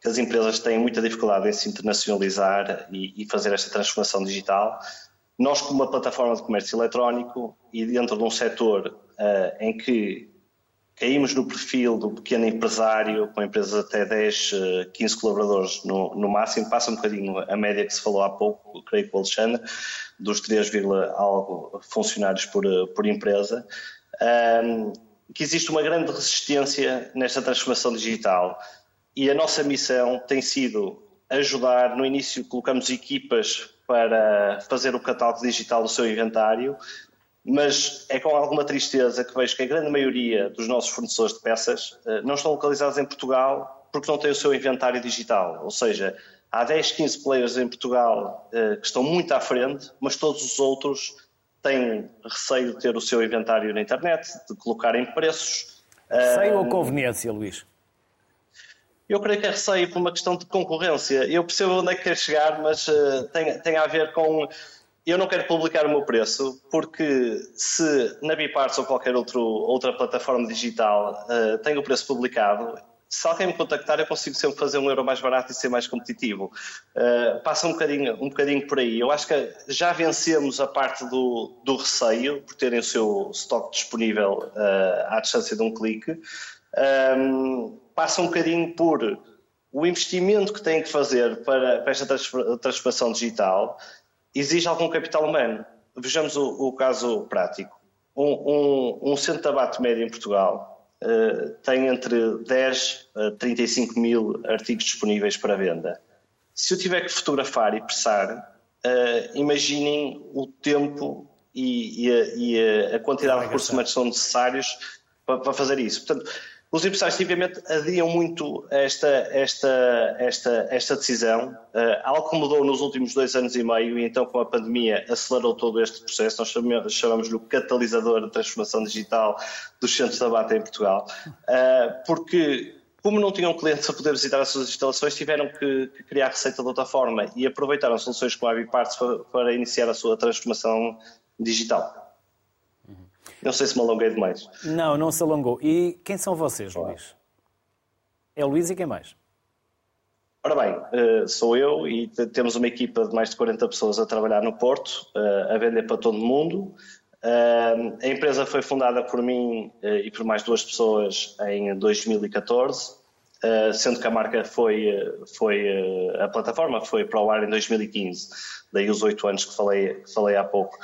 que as empresas têm muita dificuldade em se internacionalizar e, e fazer esta transformação digital. Nós, como uma plataforma de comércio eletrónico e dentro de um setor uh, em que caímos no perfil do pequeno empresário, com empresas até 10, 15 eh, colaboradores no, no, máximo, passa um bocadinho a média que se falou há pouco, creio que o Alexandre, dos 3, algo funcionários por, eh, por empresa, um, que existe uma grande resistência nesta transformação digital. E a nossa missão tem sido ajudar, no início colocamos equipas para fazer o catálogo digital do seu inventário, mas é com alguma tristeza que vejo que a grande maioria dos nossos fornecedores de peças eh, não estão localizados em Portugal porque não têm o seu inventário digital. Ou seja, há 10, 15 players em Portugal eh, que estão muito à frente, mas todos os outros têm receio de ter o seu inventário na internet, de colocar em preços. Receio ou conveniência, Luís? Eu creio que é receio por uma questão de concorrência. Eu percebo onde é que quer chegar, mas uh, tem, tem a ver com eu não quero publicar o meu preço porque se na Biparts ou qualquer outro, outra plataforma digital uh, tem o preço publicado, se alguém me contactar eu consigo sempre fazer um euro mais barato e ser mais competitivo. Uh, passa um bocadinho, um bocadinho por aí. Eu acho que já vencemos a parte do, do receio por terem o seu estoque disponível uh, à distância de um clique. Um, passa um bocadinho por o investimento que têm que fazer para, para esta transformação digital exige algum capital humano. Vejamos o, o caso prático. Um, um, um, centro de abate médio em Portugal uh, tem entre 10 a 35 mil artigos disponíveis para venda. Se eu tiver que fotografar e pressar, uh, imaginem o tempo e, e, a, e a, quantidade de recursos humanos que são necessários para, para fazer isso. Portanto, os empresários, tipicamente, adiam muito esta, esta, esta, esta decisão. Uh, algo que mudou nos últimos dois anos e meio, e então, com a pandemia, acelerou todo este processo. Nós chamamos-lhe o catalisador de transformação digital dos centros de abate em Portugal. Uh, porque, como não tinham clientes a poder visitar as suas instalações, tiveram que, que criar receita de outra forma e aproveitaram soluções como a Biparts para, para iniciar a sua transformação digital. Não sei se me alonguei demais. Não, não se alongou. E quem são vocês, Luís? É o Luís e quem mais? Ora bem, eh, sou eu e temos uma equipa de mais de 40 pessoas a trabalhar no Porto, eh, a vender para todo o mundo. Eh, a empresa foi fundada por mim e por mais duas pessoas em 2014, sendo que a marca foi, foi a plataforma foi para o ar em 2015, daí os oito anos que falei, que falei há pouco.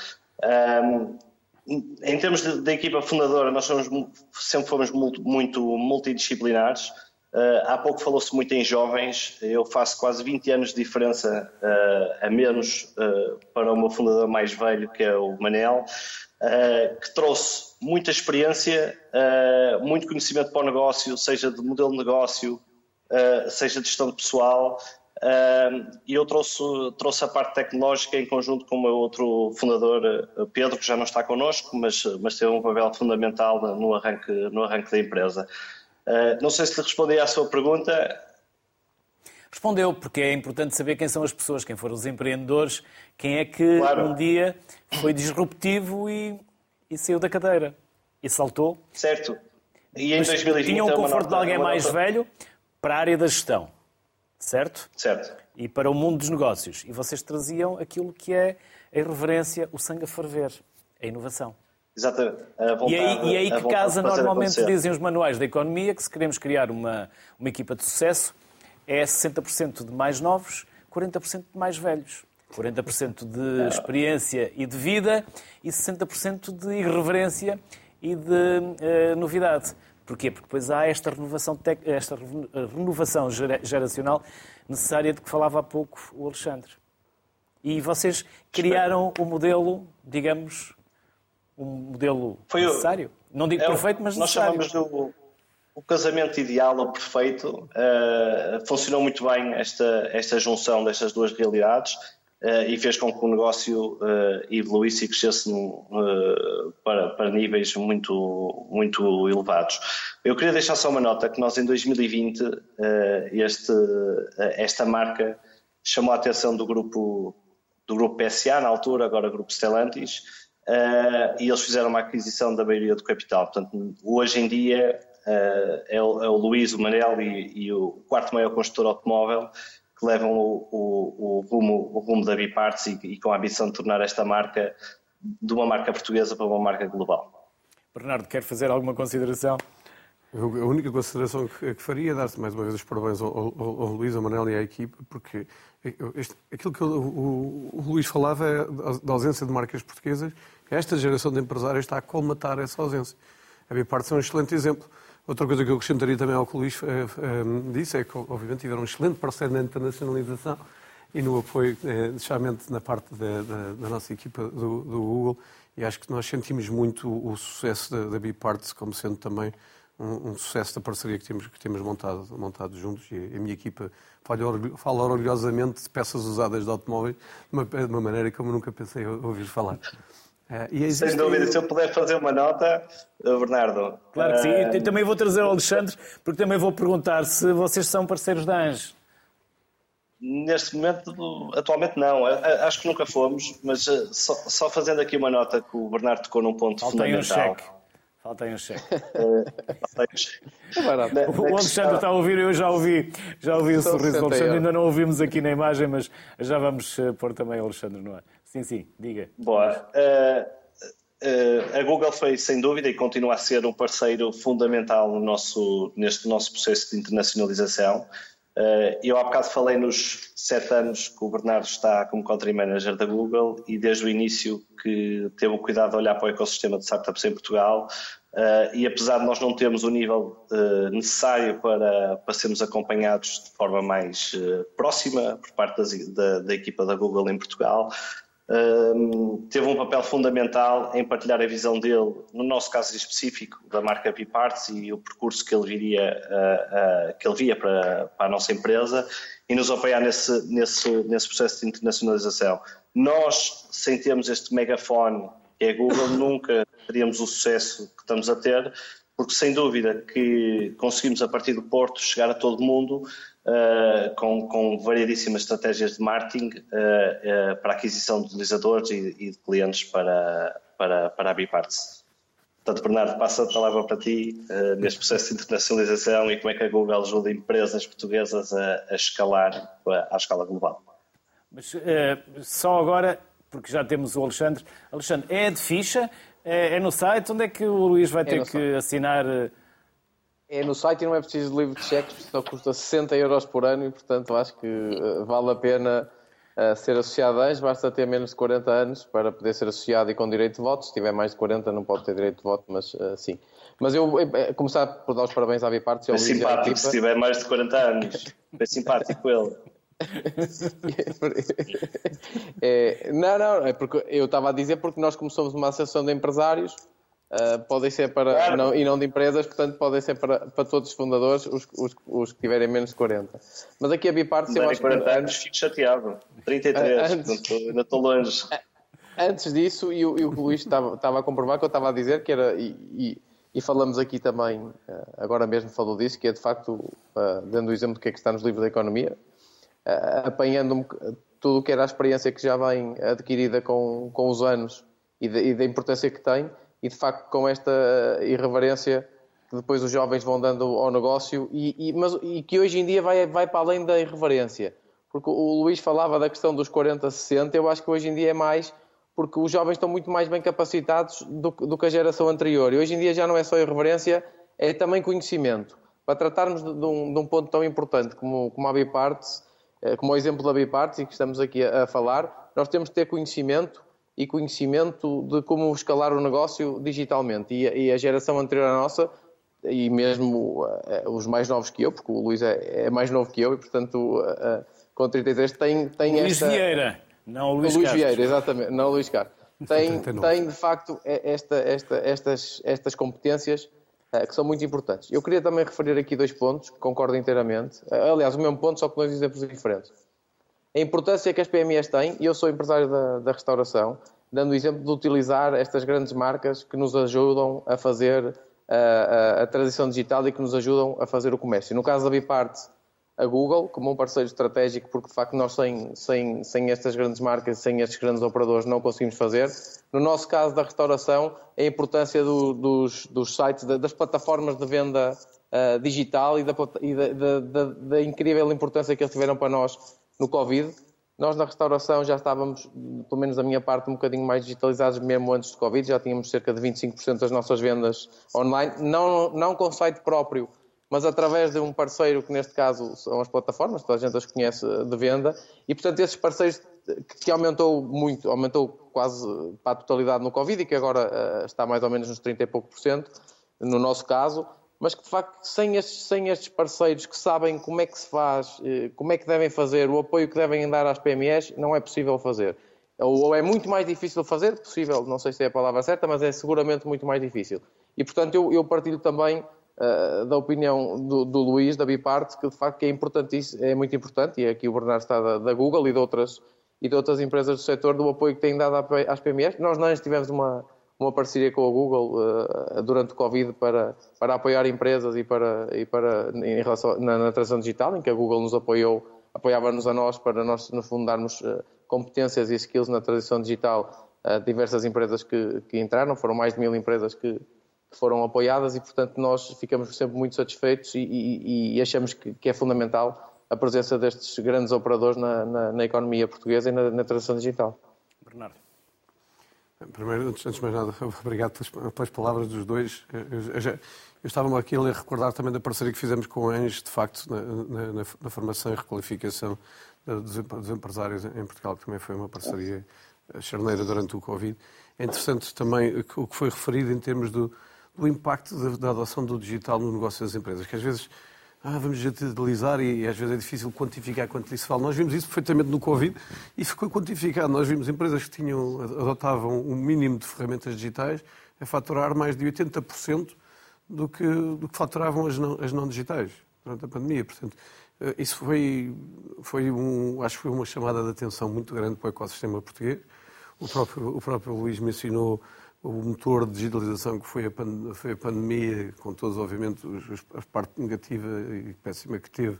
Em termos de equipa fundadora, nós somos, sempre fomos muito, muito multidisciplinares. Uh, há pouco falou-se muito em jovens, eu faço quase 20 anos de diferença uh, a menos uh, para o meu fundador mais velho, que é o Manel, que trouxe muita experiência, muito conhecimento para o negócio, seja de modelo de negócio, seja de gestão de pessoal, e eu trouxe, trouxe a parte tecnológica em conjunto com o meu outro fundador, Pedro, que já não está connosco, mas, mas teve um papel fundamental no arranque, no arranque da empresa. Uh, não sei se lhe respondi à sua pergunta. Respondeu, porque é importante saber quem são as pessoas, quem foram os empreendedores, quem é que claro. um dia foi disruptivo e, e, saiu da cadeira e saltou. Certo. E em Mas 2020 tinha um conforto nota, de alguém mais nota... velho para a área da gestão, certo? Certo. E para o mundo dos negócios. E vocês traziam aquilo que é a irreverência, o sangue a ferver, a inovação. Exatamente. Vontade, e aí, e aí que casa normalmente dizem os manuais da economia que se queremos criar uma, uma equipa de sucesso é 60% de mais novos, 40% de mais velhos. 40% de experiência e de vida e 60% de irreverência e de uh, novidade. Porquê? Porque depois há esta renovação, esta renovação geracional necessária de que falava há pouco o Alexandre. E vocês criaram o modelo, digamos, um modelo Foi necessário? O, Não digo é, perfeito, mas necessário. Nós chamamos do o casamento ideal ou perfeito. Uh, funcionou muito bem esta, esta junção destas duas realidades e fez com que o negócio uh, evoluísse e crescesse para, para níveis muito, muito elevados. Eu queria deixar só uma nota que nós em 2020 este, esta marca chamou a atenção do grupo do grupo PSA na altura, agora grupo Stellantis, e eles fizeram uma aquisição da maioria do capital. Portanto, hoje em dia é, o, é, o, Luís, o Manel e, e, o quarto maior construtor automóvel que levam o, o, o rumo, o rumo da Biparts e, e com a ambição de tornar esta marca de uma marca portuguesa para uma marca global. Bernardo, quer fazer alguma consideração? a única consideração que, faria é dar-te mais uma vez os parabéns ao, ao, ao, Luís, ao Manel e à equipa, porque este, aquilo que o, o, o, Luís falava é da ausência de marcas portuguesas. Esta geração de empresários está a colmatar essa ausência. A Bipart é um excelente exemplo. Outra coisa que eu acrescentaria também ao que o Luís é, é, disse é que, obviamente, tiveram um excelente parceiro na internacionalização e no apoio, é, especialmente na parte da, da, da nossa equipa do, do, Google. E acho que nós sentimos muito o sucesso da, da Biparts como sendo também um, um, sucesso da parceria que temos, que temos montado, montado juntos e a minha equipa fala, fala orgulhosamente de peças usadas de automóveis de uma, de uma maneira como nunca pensei ouvir falar. Uh, existe... Sem dúvida, se eu puder fazer uma nota, eh, Bernardo. Claro que sim, uh... eu também vou trazer o Alexandre, porque também vou perguntar se vocês são parceiros da ANGE. Neste momento, atualmente não. Acho que nunca fomos, mas só, só fazendo aqui uma nota que o Bernardo tocou num ponto Falta fundamental. Um cheque. Falta aí um cheque. É o Alexandre está a ouvir, eu já ouvi, já ouvi o sorriso do Alexandre, ainda não ouvimos aqui na imagem, mas já vamos eh, pôr também o Alexandre no ar. Sim, sim, diga. Boa. Uh, uh, a Google foi, sem dúvida, e continua a ser um parceiro fundamental no nosso, neste nosso processo de internacionalização. Uh, eu há bocado falei nos sete anos que o Bernardo está como country manager da Google e desde o início que teve o cuidado de olhar para o ecossistema de startups em Portugal uh, e apesar de nós não termos o nível uh, necessário para, para sermos acompanhados de forma mais próxima por parte das, da, da equipa da Google em Portugal, teve um papel fundamental em partilhar a visão dele, no nosso caso específico, da marca Biparts e o percurso que ele viria, que ele via para, para, a nossa empresa e nos apoiar nesse, nesse, nesse processo de internacionalização. Nós, sem termos este megafone que é a Google, nunca teríamos o sucesso que estamos a ter, porque sem dúvida que conseguimos a partir do Porto chegar a todo mundo uh, com, com variedíssimas estratégias de marketing uh, para a aquisição de utilizadores e, e, de clientes para, para, para a Biparts. Portanto, Bernardo, passo a palavra para ti uh, neste processo de internacionalização e como é que a Google ajuda empresas portuguesas a, a escalar à escala global. Mas uh, só agora, porque já temos o Alexandre. Alexandre, é de ficha? É, é no site? Onde é que o Luís vai é ter que site. assinar? É no site e não é preciso de livro de cheques, só custa 60 euros por ano e, portanto, acho que uh, vale a pena uh, ser associado a Anjo. Basta ter menos de 40 anos para poder ser associado e com direito de voto. Se tiver mais de 40, não pode ter direito de voto, mas uh, sim. Mas eu, eu começar por dar os parabéns à Bipartes. É simpático se tiver mais de 40 anos. É simpático ele. é, não, não, é porque eu estava a dizer porque nós, como somos uma associação de empresários, uh, podem ser para. Claro. Não, e não de empresas, portanto, podem ser para, para todos os fundadores, os, os, os que tiverem menos de 40. Mas aqui a Biparte. Se eu acho 40 que, anos, fico chateado. 33, antes, portanto, ainda estou longe. Antes disso, e, o, e o Luís estava, estava a comprovar que eu estava a dizer que era. E, e, e falamos aqui também, ah, agora mesmo falou disso, que é de facto, dando o exemplo do que é que está nos livros da economia, apanhando tudo o que era a experiência que já vem adquirida com, com os anos e, de, e da importância que tem, e de facto com esta irreverência que depois os jovens vão dando ao negócio, e, e, mas, e que hoje em dia vai, vai para além da irreverência. Porque o Luís falava da questão dos 40-60, eu acho que hoje em dia é mais porque os jovens estão muito mais bem capacitados do, do, que a geração anterior. E hoje em dia já não é só irreverência, é também conhecimento. Para tratarmos de, de, um, de um, ponto tão importante como, como a Biparts, eh, como o exemplo da Biparts e que estamos aqui a, a falar, nós temos de ter conhecimento e conhecimento de como escalar o negócio digitalmente. E, e a geração anterior à nossa, e mesmo uh, os mais novos que eu, porque o Luís é, é mais novo que eu e, portanto, uh, com 33 tem, tem Luís esta... Vieira, não o Luís, Luís Vieira, exatamente, não o Luís Carlos. Tem, tem de facto esta, esta, estas, estas competências que são muito importantes. Eu queria também referir aqui dois pontos, que concordo inteiramente. Aliás, o mesmo ponto, só com dois exemplos diferentes. A importância que as PMEs têm, e eu sou empresário da, da restauração, dando o exemplo de utilizar estas grandes marcas que nos ajudam a fazer a, a, a transição digital e que nos ajudam a fazer o comércio. No caso da Bipart, a Google, como um parceiro estratégico, porque de facto nós sem, sem, sem estas grandes marcas, sem estes grandes operadores, não conseguimos fazer. No nosso caso da restauração, a importância do, dos, dos sites, das plataformas de venda uh, digital e, da, e da, da, da, incrível importância que eles tiveram para nós no Covid. Nós na restauração já estávamos, pelo menos da minha parte, um bocadinho mais digitalizados mesmo antes do Covid, já tínhamos cerca de 25% das nossas vendas online, não, não com site próprio, mas através de um parceiro, que neste caso são as plataformas, toda a gente as conhece de venda, e portanto esses parceiros que aumentou muito, aumentou quase para a totalidade no Covid e que agora uh, está mais ou menos nos 30 e pouco por cento, no nosso caso, mas que de facto sem estes, sem estes parceiros que sabem como é que se faz, uh, como é que devem fazer, o apoio que devem dar às PMEs, não é possível fazer. Ou, é muito mais difícil fazer, possível, não sei se é a palavra certa, mas é seguramente muito mais difícil. E portanto eu, eu partilho também uh, da opinião do, do, Luís, da Biparte, que de facto é importantíssimo, é muito importante, e aqui o Bernardo está da, da, Google e de, outras, e de outras empresas do setor, do apoio que têm dado às PMEs. Nós não tivemos uma, uma parceria com a Google uh, durante o Covid para, para apoiar empresas e para, e para em relação, na, na transição digital, em que a Google nos apoiou, apoiava-nos a nós para nós, no fundo, darmos uh, competências e skills na transição digital a diversas empresas que, que entraram, foram mais de mil empresas que, foram apoiadas e, portanto, nós ficamos sempre muito satisfeitos e, e, e achamos que, que, é fundamental a presença destes grandes operadores na, na, na economia portuguesa e na, na, transição digital. Bernardo. Primeiro, antes de mais nada, obrigado pelas, pelas palavras dos dois. Eu, eu, eu estava-me aqui a recordar também da parceria que fizemos com a ANGES, de facto, na, na, na formação e requalificação dos, dos empresários em Portugal, que também foi uma parceria charneira durante o Covid. É interessante também o que foi referido em termos do, do impacto da, da, adoção do digital no negócio das empresas, que às vezes ah, vamos digitalizar e, às vezes é difícil quantificar quanto isso vale. Nós vimos isso perfeitamente no Covid e ficou quantificado. Nós vimos empresas que tinham, adotavam um mínimo de ferramentas digitais a faturar mais de 80% do que, do que faturavam as não, as não digitais durante a pandemia. Portanto, eh, isso foi, foi um, acho que foi uma chamada de atenção muito grande para o ecossistema português. O próprio, o próprio Luís mencionou o motor de digitalização que foi a, foi a pandemia, com todos, obviamente, os, a parte negativa e péssima que teve,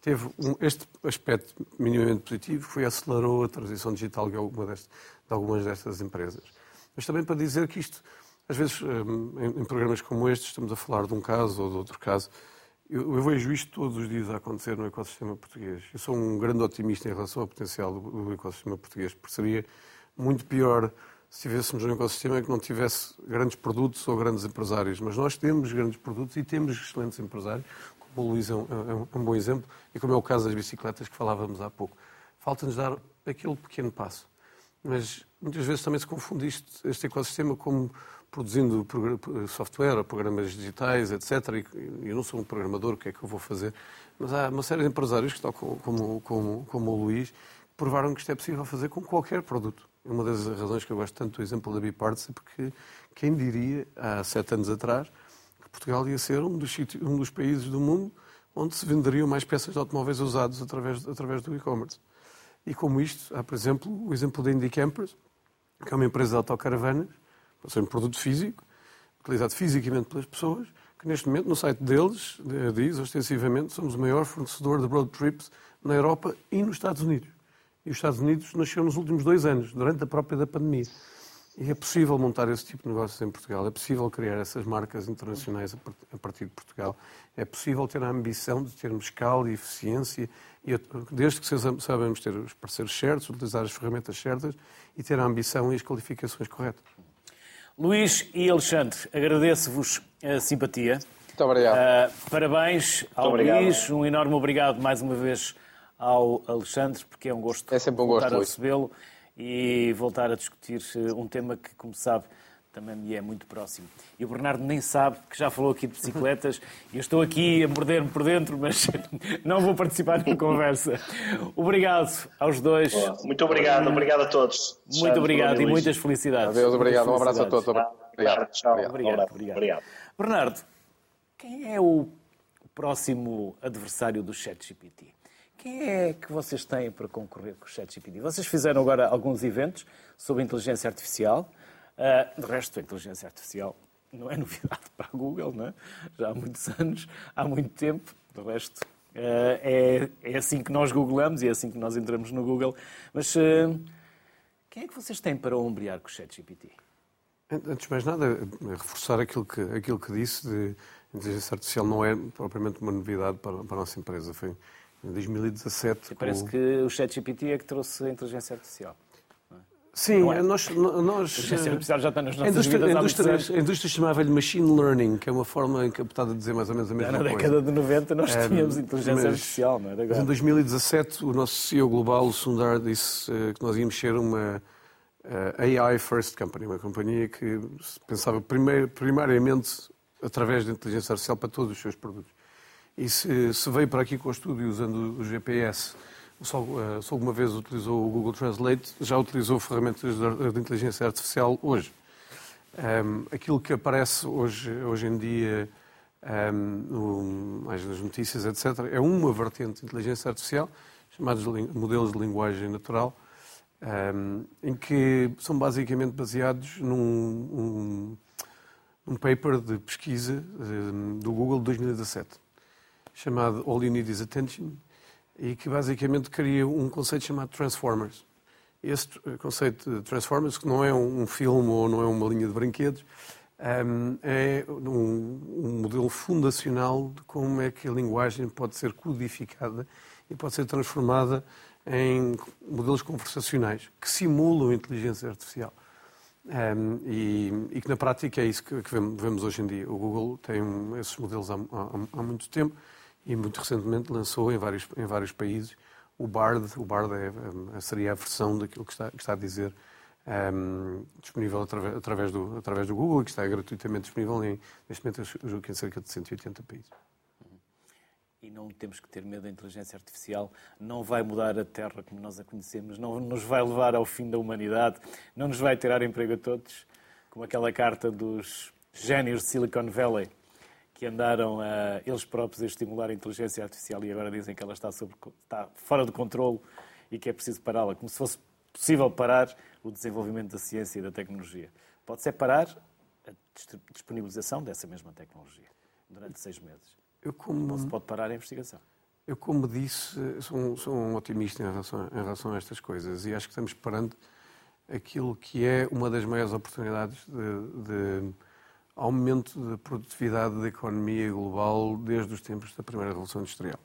teve um, este aspecto minimamente positivo, foi acelerou a transição digital de, alguma deste, de algumas destas empresas. Mas também para dizer que isto, às vezes, em, em programas como este, estamos a falar de um caso ou de outro caso, eu, eu, vejo isto todos os dias a acontecer no ecossistema português. Eu sou um grande otimista em relação ao potencial do, do ecossistema português, porque seria muito pior se tivéssemos um ecossistema que não tivesse grandes produtos ou grandes empresários. Mas nós temos grandes produtos e temos excelentes empresários, como o Luís é um, é um bom exemplo, e como é o caso das bicicletas que falávamos há pouco. Falta-nos dar aquele pequeno passo. Mas muitas vezes também se confunde isto, este ecossistema como produzindo software, programas digitais, etc. E eu não sou um programador, o que é que eu vou fazer? Mas há uma série de empresários, que estão como, como, como o Luís, que provaram que isto é possível fazer com qualquer produto. Uma das razões que eu gosto tanto do exemplo da Biparts é porque quem diria, há sete anos atrás, que Portugal ia ser um dos, um dos países do mundo onde se venderiam mais peças de automóveis usados através, através do e-commerce. E como isto, há, por exemplo, o exemplo da Indie Campers, que é uma empresa de autocaravanas, ou seja, um produto físico, utilizado fisicamente pelas pessoas, que neste momento no site deles diz ostensivamente somos o maior fornecedor de road trips na Europa e nos Estados Unidos. E os Estados Unidos nasceu nos últimos dois anos, durante a própria da pandemia. E é possível montar esse tipo de negócios em Portugal, é possível criar essas marcas internacionais a partir de Portugal, é possível ter a ambição de termos escala e eficiência, e desde que sabemos ter os parceiros certos, utilizar as ferramentas certas e ter a ambição e as qualificações corretas. Luís e Alexandre, agradeço-vos a simpatia. Muito obrigado. Uh, parabéns ao obrigado. Luís, um enorme obrigado mais uma vez ao Alexandre, porque é um gosto, é sempre um voltar gosto, a recebê-lo e voltar a discutir eh, um tema que, como sabe, também me é muito próximo. E o Bernardo nem sabe que já falou aqui de bicicletas e eu estou aqui a morder-me por dentro, mas não vou participar na conversa. Obrigado aos dois. Muito obrigado, obrigado a todos. Muito obrigado e muitas felicidades. Adeus, obrigado. Um abraço a todos. Obrigado. Tchau. Obrigado. Obrigado. obrigado. Bernardo, quem é o próximo adversário do ChatGPT? Quem é que vocês têm para concorrer com o ChatGPT? Vocês fizeram agora alguns eventos sobre inteligência artificial. Uh, de resto, a inteligência artificial não é novidade para a Google, não é? já há muitos anos, há muito tempo. De resto, uh, é, é assim que nós googlamos e é assim que nós entramos no Google. Mas uh, quem é que vocês têm para ombrear com o ChatGPT? Antes de mais nada, reforçar aquilo que, aquilo que disse de inteligência artificial não é propriamente uma novidade para, para a nossa empresa. Foi em 2017. Parece com... que o ChatGPT é que trouxe a inteligência artificial. Sim, é? nós, nós. A já está nas nossas indústria, vidas indústria, a indústria chamava-lhe machine learning, que é uma forma captada de dizer mais ou menos a mesma coisa. Na década de 90 nós tínhamos inteligência artificial, não é? Mas em 2017 o nosso CEO global, o Sundar, disse uh, que nós íamos ser uma AI first company, uma companhia que pensava primeiro, primariamente através da inteligência artificial para todos os seus produtos. E se, se veio para aqui com o estúdio usando o GPS se alguma vez utilizou o Google Translate, já utilizou ferramentas de inteligência artificial hoje. Um, aquilo que aparece hoje, hoje em dia, um, nas notícias, etc., é uma vertente de inteligência artificial, chamados modelos de linguagem natural, um, em que são basicamente baseados num um, um paper de pesquisa do Google de 2017, chamado All You Need Is Attention, e que basicamente cria um conceito chamado Transformers. Este conceito de Transformers, que não é um filme ou não é uma linha de brinquedos, hum, é um, modelo fundacional de como é que a linguagem pode ser codificada e pode ser transformada em modelos conversacionais que simulam inteligência artificial. Um, e, que na prática é isso que, vemos hoje em dia. O Google tem esses modelos há muito tempo e muito recentemente lançou em vários, em vários países o BARD. O BARD é, é, seria a versão daquilo que está, que está a dizer um, ehm, disponível através, através, do, através do Google que está gratuitamente disponível em, neste momento, eu julgo que em cerca de 180 países. E não temos que ter medo da inteligência artificial, não vai mudar a Terra como nós a conhecemos, não nos vai levar ao fim da humanidade, não nos vai tirar emprego a todos, como aquela carta dos génios de Silicon Valley que andaram eles próprios a estimular a inteligência artificial e agora dizem que ela está, sobre, está fora de controle e que é preciso pará-la, como se fosse possível parar o desenvolvimento da ciência e da tecnologia. Pode-se parar a disponibilização dessa mesma tecnologia durante seis meses. Eu como... Não se pode parar a investigação. Eu, como disse, sou, sou um otimista em relação, em relação, a estas coisas e acho que estamos perante aquilo que é uma das maiores oportunidades de, de aumento da produtividade da economia global desde os tempos da primeira Revolução Industrial.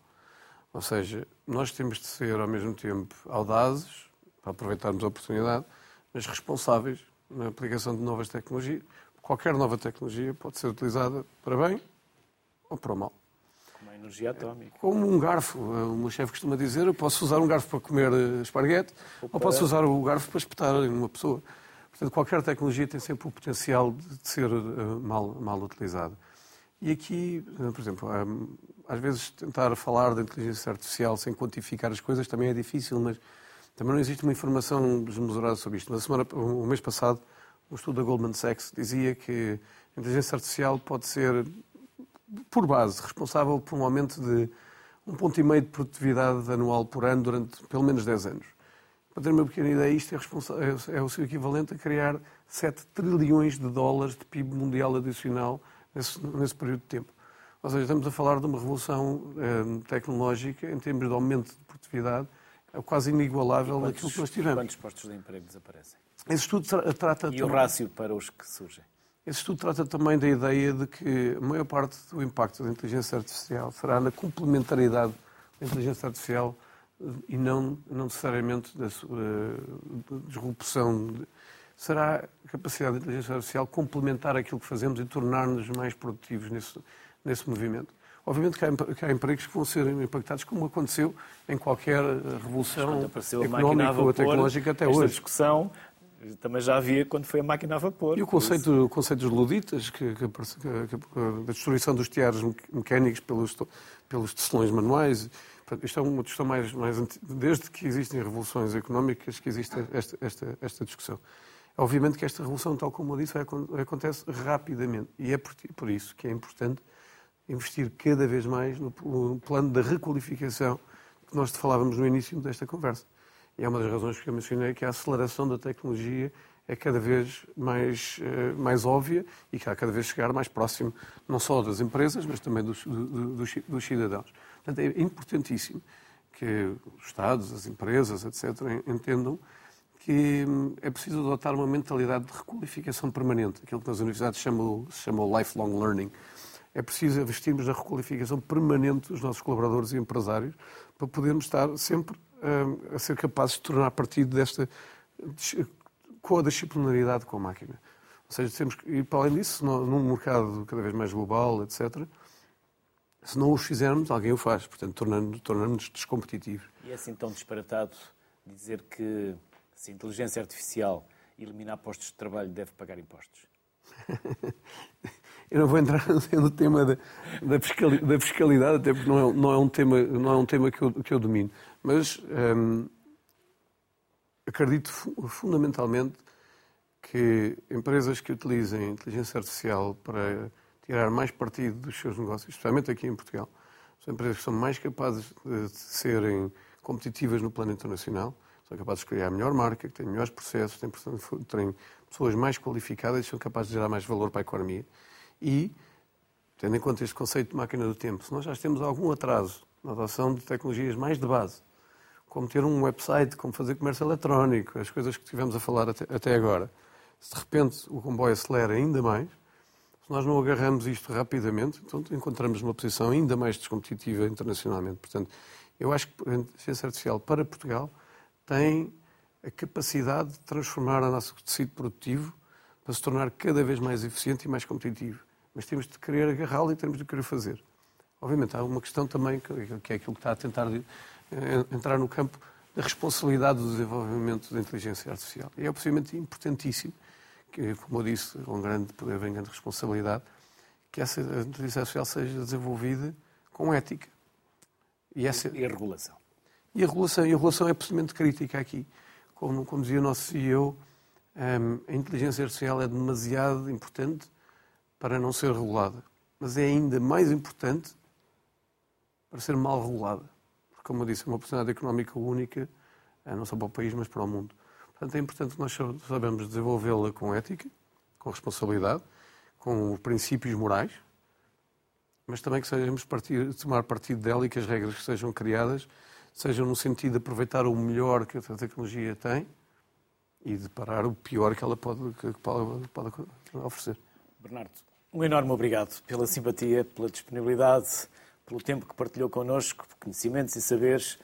Ou seja, nós temos de ser, ao mesmo tempo, audazes, para aproveitarmos a oportunidade, mas responsáveis na aplicação de novas tecnologias. Qualquer nova tecnologia pode ser utilizada para bem ou para mal. Como a energia atómica. Como um garfo. O meu chefe costuma dizer, eu posso usar um garfo para comer eh, esparguete ou, ou posso usar o garfo para espetar uma pessoa. Portanto, qualquer tecnologia tem sempre o potencial de ser uh, mal, mal utilizada. E aqui, uh, por exemplo, um, às vezes tentar falar da inteligência artificial sem quantificar as coisas também é difícil, mas também não existe uma informação desmesurada sobre isto. Mas semana, o mês passado, um estudo da Goldman Sachs dizia que a inteligência artificial pode ser, por base, responsável por um aumento de um ponto e meio de produtividade anual por ano durante pelo menos 10 anos. Para ter uma pequena ideia, isto é, é, é o seu equivalente a criar 7 trilhões de dólares de PIB mundial adicional nesse, nesse período de tempo. Ou seja, estamos a falar de uma revolução eh, tecnológica em termos de aumento de produtividade é quase inigualável quantos, aquilo que nós tivemos. Quantos postos de emprego desaparecem? Esse estudo tra trata e também... o rácio para os que surgem? Esse estudo trata também da ideia de que a maior parte do impacto da inteligência artificial será na complementaridade da inteligência artificial e não, não necessariamente da sua disrupção. Será a capacidade da inteligência artificial complementar aquilo que fazemos e tornar-nos mais produtivos nesse, nesse movimento. Obviamente que há, que empregos que vão ser impactados, como aconteceu em qualquer revolução económica ou tecnológica até hoje. discussão também já havia quando foi a máquina a vapor. E o conceito, o conceito dos luditas, que, que, que, da destruição dos tiares mecânicos pelos, pelos tecelões manuais, isto é uma discussão mais, mais desde que existem revoluções económicas que existe esta, esta, esta discussão. Obviamente que esta revolução, tal como eu disse, acontece rapidamente e é por, isso que é importante investir cada vez mais no, no plano da requalificação que nós falávamos no início desta conversa. E é uma das razões que eu mencionei que a aceleração da tecnologia é cada vez mais, eh, mais óbvia e que há cada vez chegar mais próximo, não só das empresas, mas também dos, dos, dos cidadãos. Portanto, é importantíssimo que os Estados, as empresas, etc., entendam que hum, é preciso adotar uma mentalidade de requalificação permanente, aquilo que nas universidades se chama o lifelong learning. É preciso investirmos na requalificação permanente dos nossos colaboradores e empresários para podermos estar sempre hum, a ser capazes de tornar partido desta com a disciplinaridade com a máquina. Ou seja, temos que, e para além disso, num mercado cada vez mais global, etc., se não os fizermos, alguém o faz, portanto, tornando-nos tornando descompetitivos. E é assim tão disparatado dizer que se a inteligência artificial eliminar postos de trabalho deve pagar impostos? Eu não vou entrar no tema da, da, fiscalidade, até porque não é, não é, um tema, não é um tema que eu, que eu domino. Mas hum, acredito fundamentalmente que empresas que utilizem inteligência artificial para tirar mais partido dos seus negócios, especialmente aqui em Portugal. São empresas que são mais capazes de serem competitivas no plano internacional, são capazes de criar a melhor marca, que têm melhores processos, têm, têm pessoas mais qualificadas e são capazes de gerar mais valor para a economia. E, tendo em conta este conceito de máquina do tempo, se nós já temos algum atraso na adoção de tecnologias mais de base, como ter um website, como fazer comércio eletrónico, as coisas que tivemos a falar até, até agora, se de repente o comboio acelera ainda mais, se nós não agarramos isto rapidamente, então encontramos uma posição ainda mais descompetitiva internacionalmente. Portanto, eu acho que a inteligência artificial para Portugal tem a capacidade de transformar o nosso tecido produtivo para se tornar cada vez mais eficiente e mais competitivo. Mas temos de querer agarrá-lo e temos de querer fazer. Obviamente, há uma questão também, que é aquilo que está a tentar eh, entrar no campo da responsabilidade do desenvolvimento da inteligência artificial. E é, possivelmente, importantíssimo que, como eu disse, com grande poder vem grande responsabilidade, que essa inteligência artificial seja desenvolvida com ética. E, essa... e a regulação. E a regulação. E a regulação é absolutamente crítica aqui. Como, como dizia o nosso CEO, um, a inteligência artificial é demasiado importante para não ser regulada. Mas é ainda mais importante para ser mal regulada. Porque, como eu disse, é uma oportunidade económica única, eh, não só para o país, mas para o mundo. Portanto, é importante que nós saibamos desenvolvê-la com ética, com responsabilidade, com princípios morais, mas também que sejamos partir, tomar partido dela e que as regras que sejam criadas sejam no sentido de aproveitar o melhor que a tecnologia tem e de parar o pior que ela pode, que pode, pode oferecer. Bernardo, um enorme obrigado pela simpatia, pela disponibilidade, pelo tempo que partilhou connosco, conhecimentos e saberes,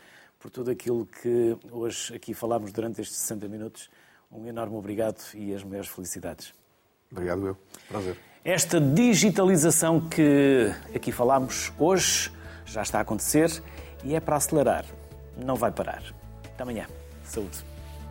por tudo aquilo que hoje aqui falámos durante estes 60 minutos. Um enorme obrigado e as maiores felicidades. Obrigado, eu. Prazer. Esta digitalização que aqui falámos hoje já está a acontecer e é para acelerar. Não vai parar. Até amanhã. Saúde.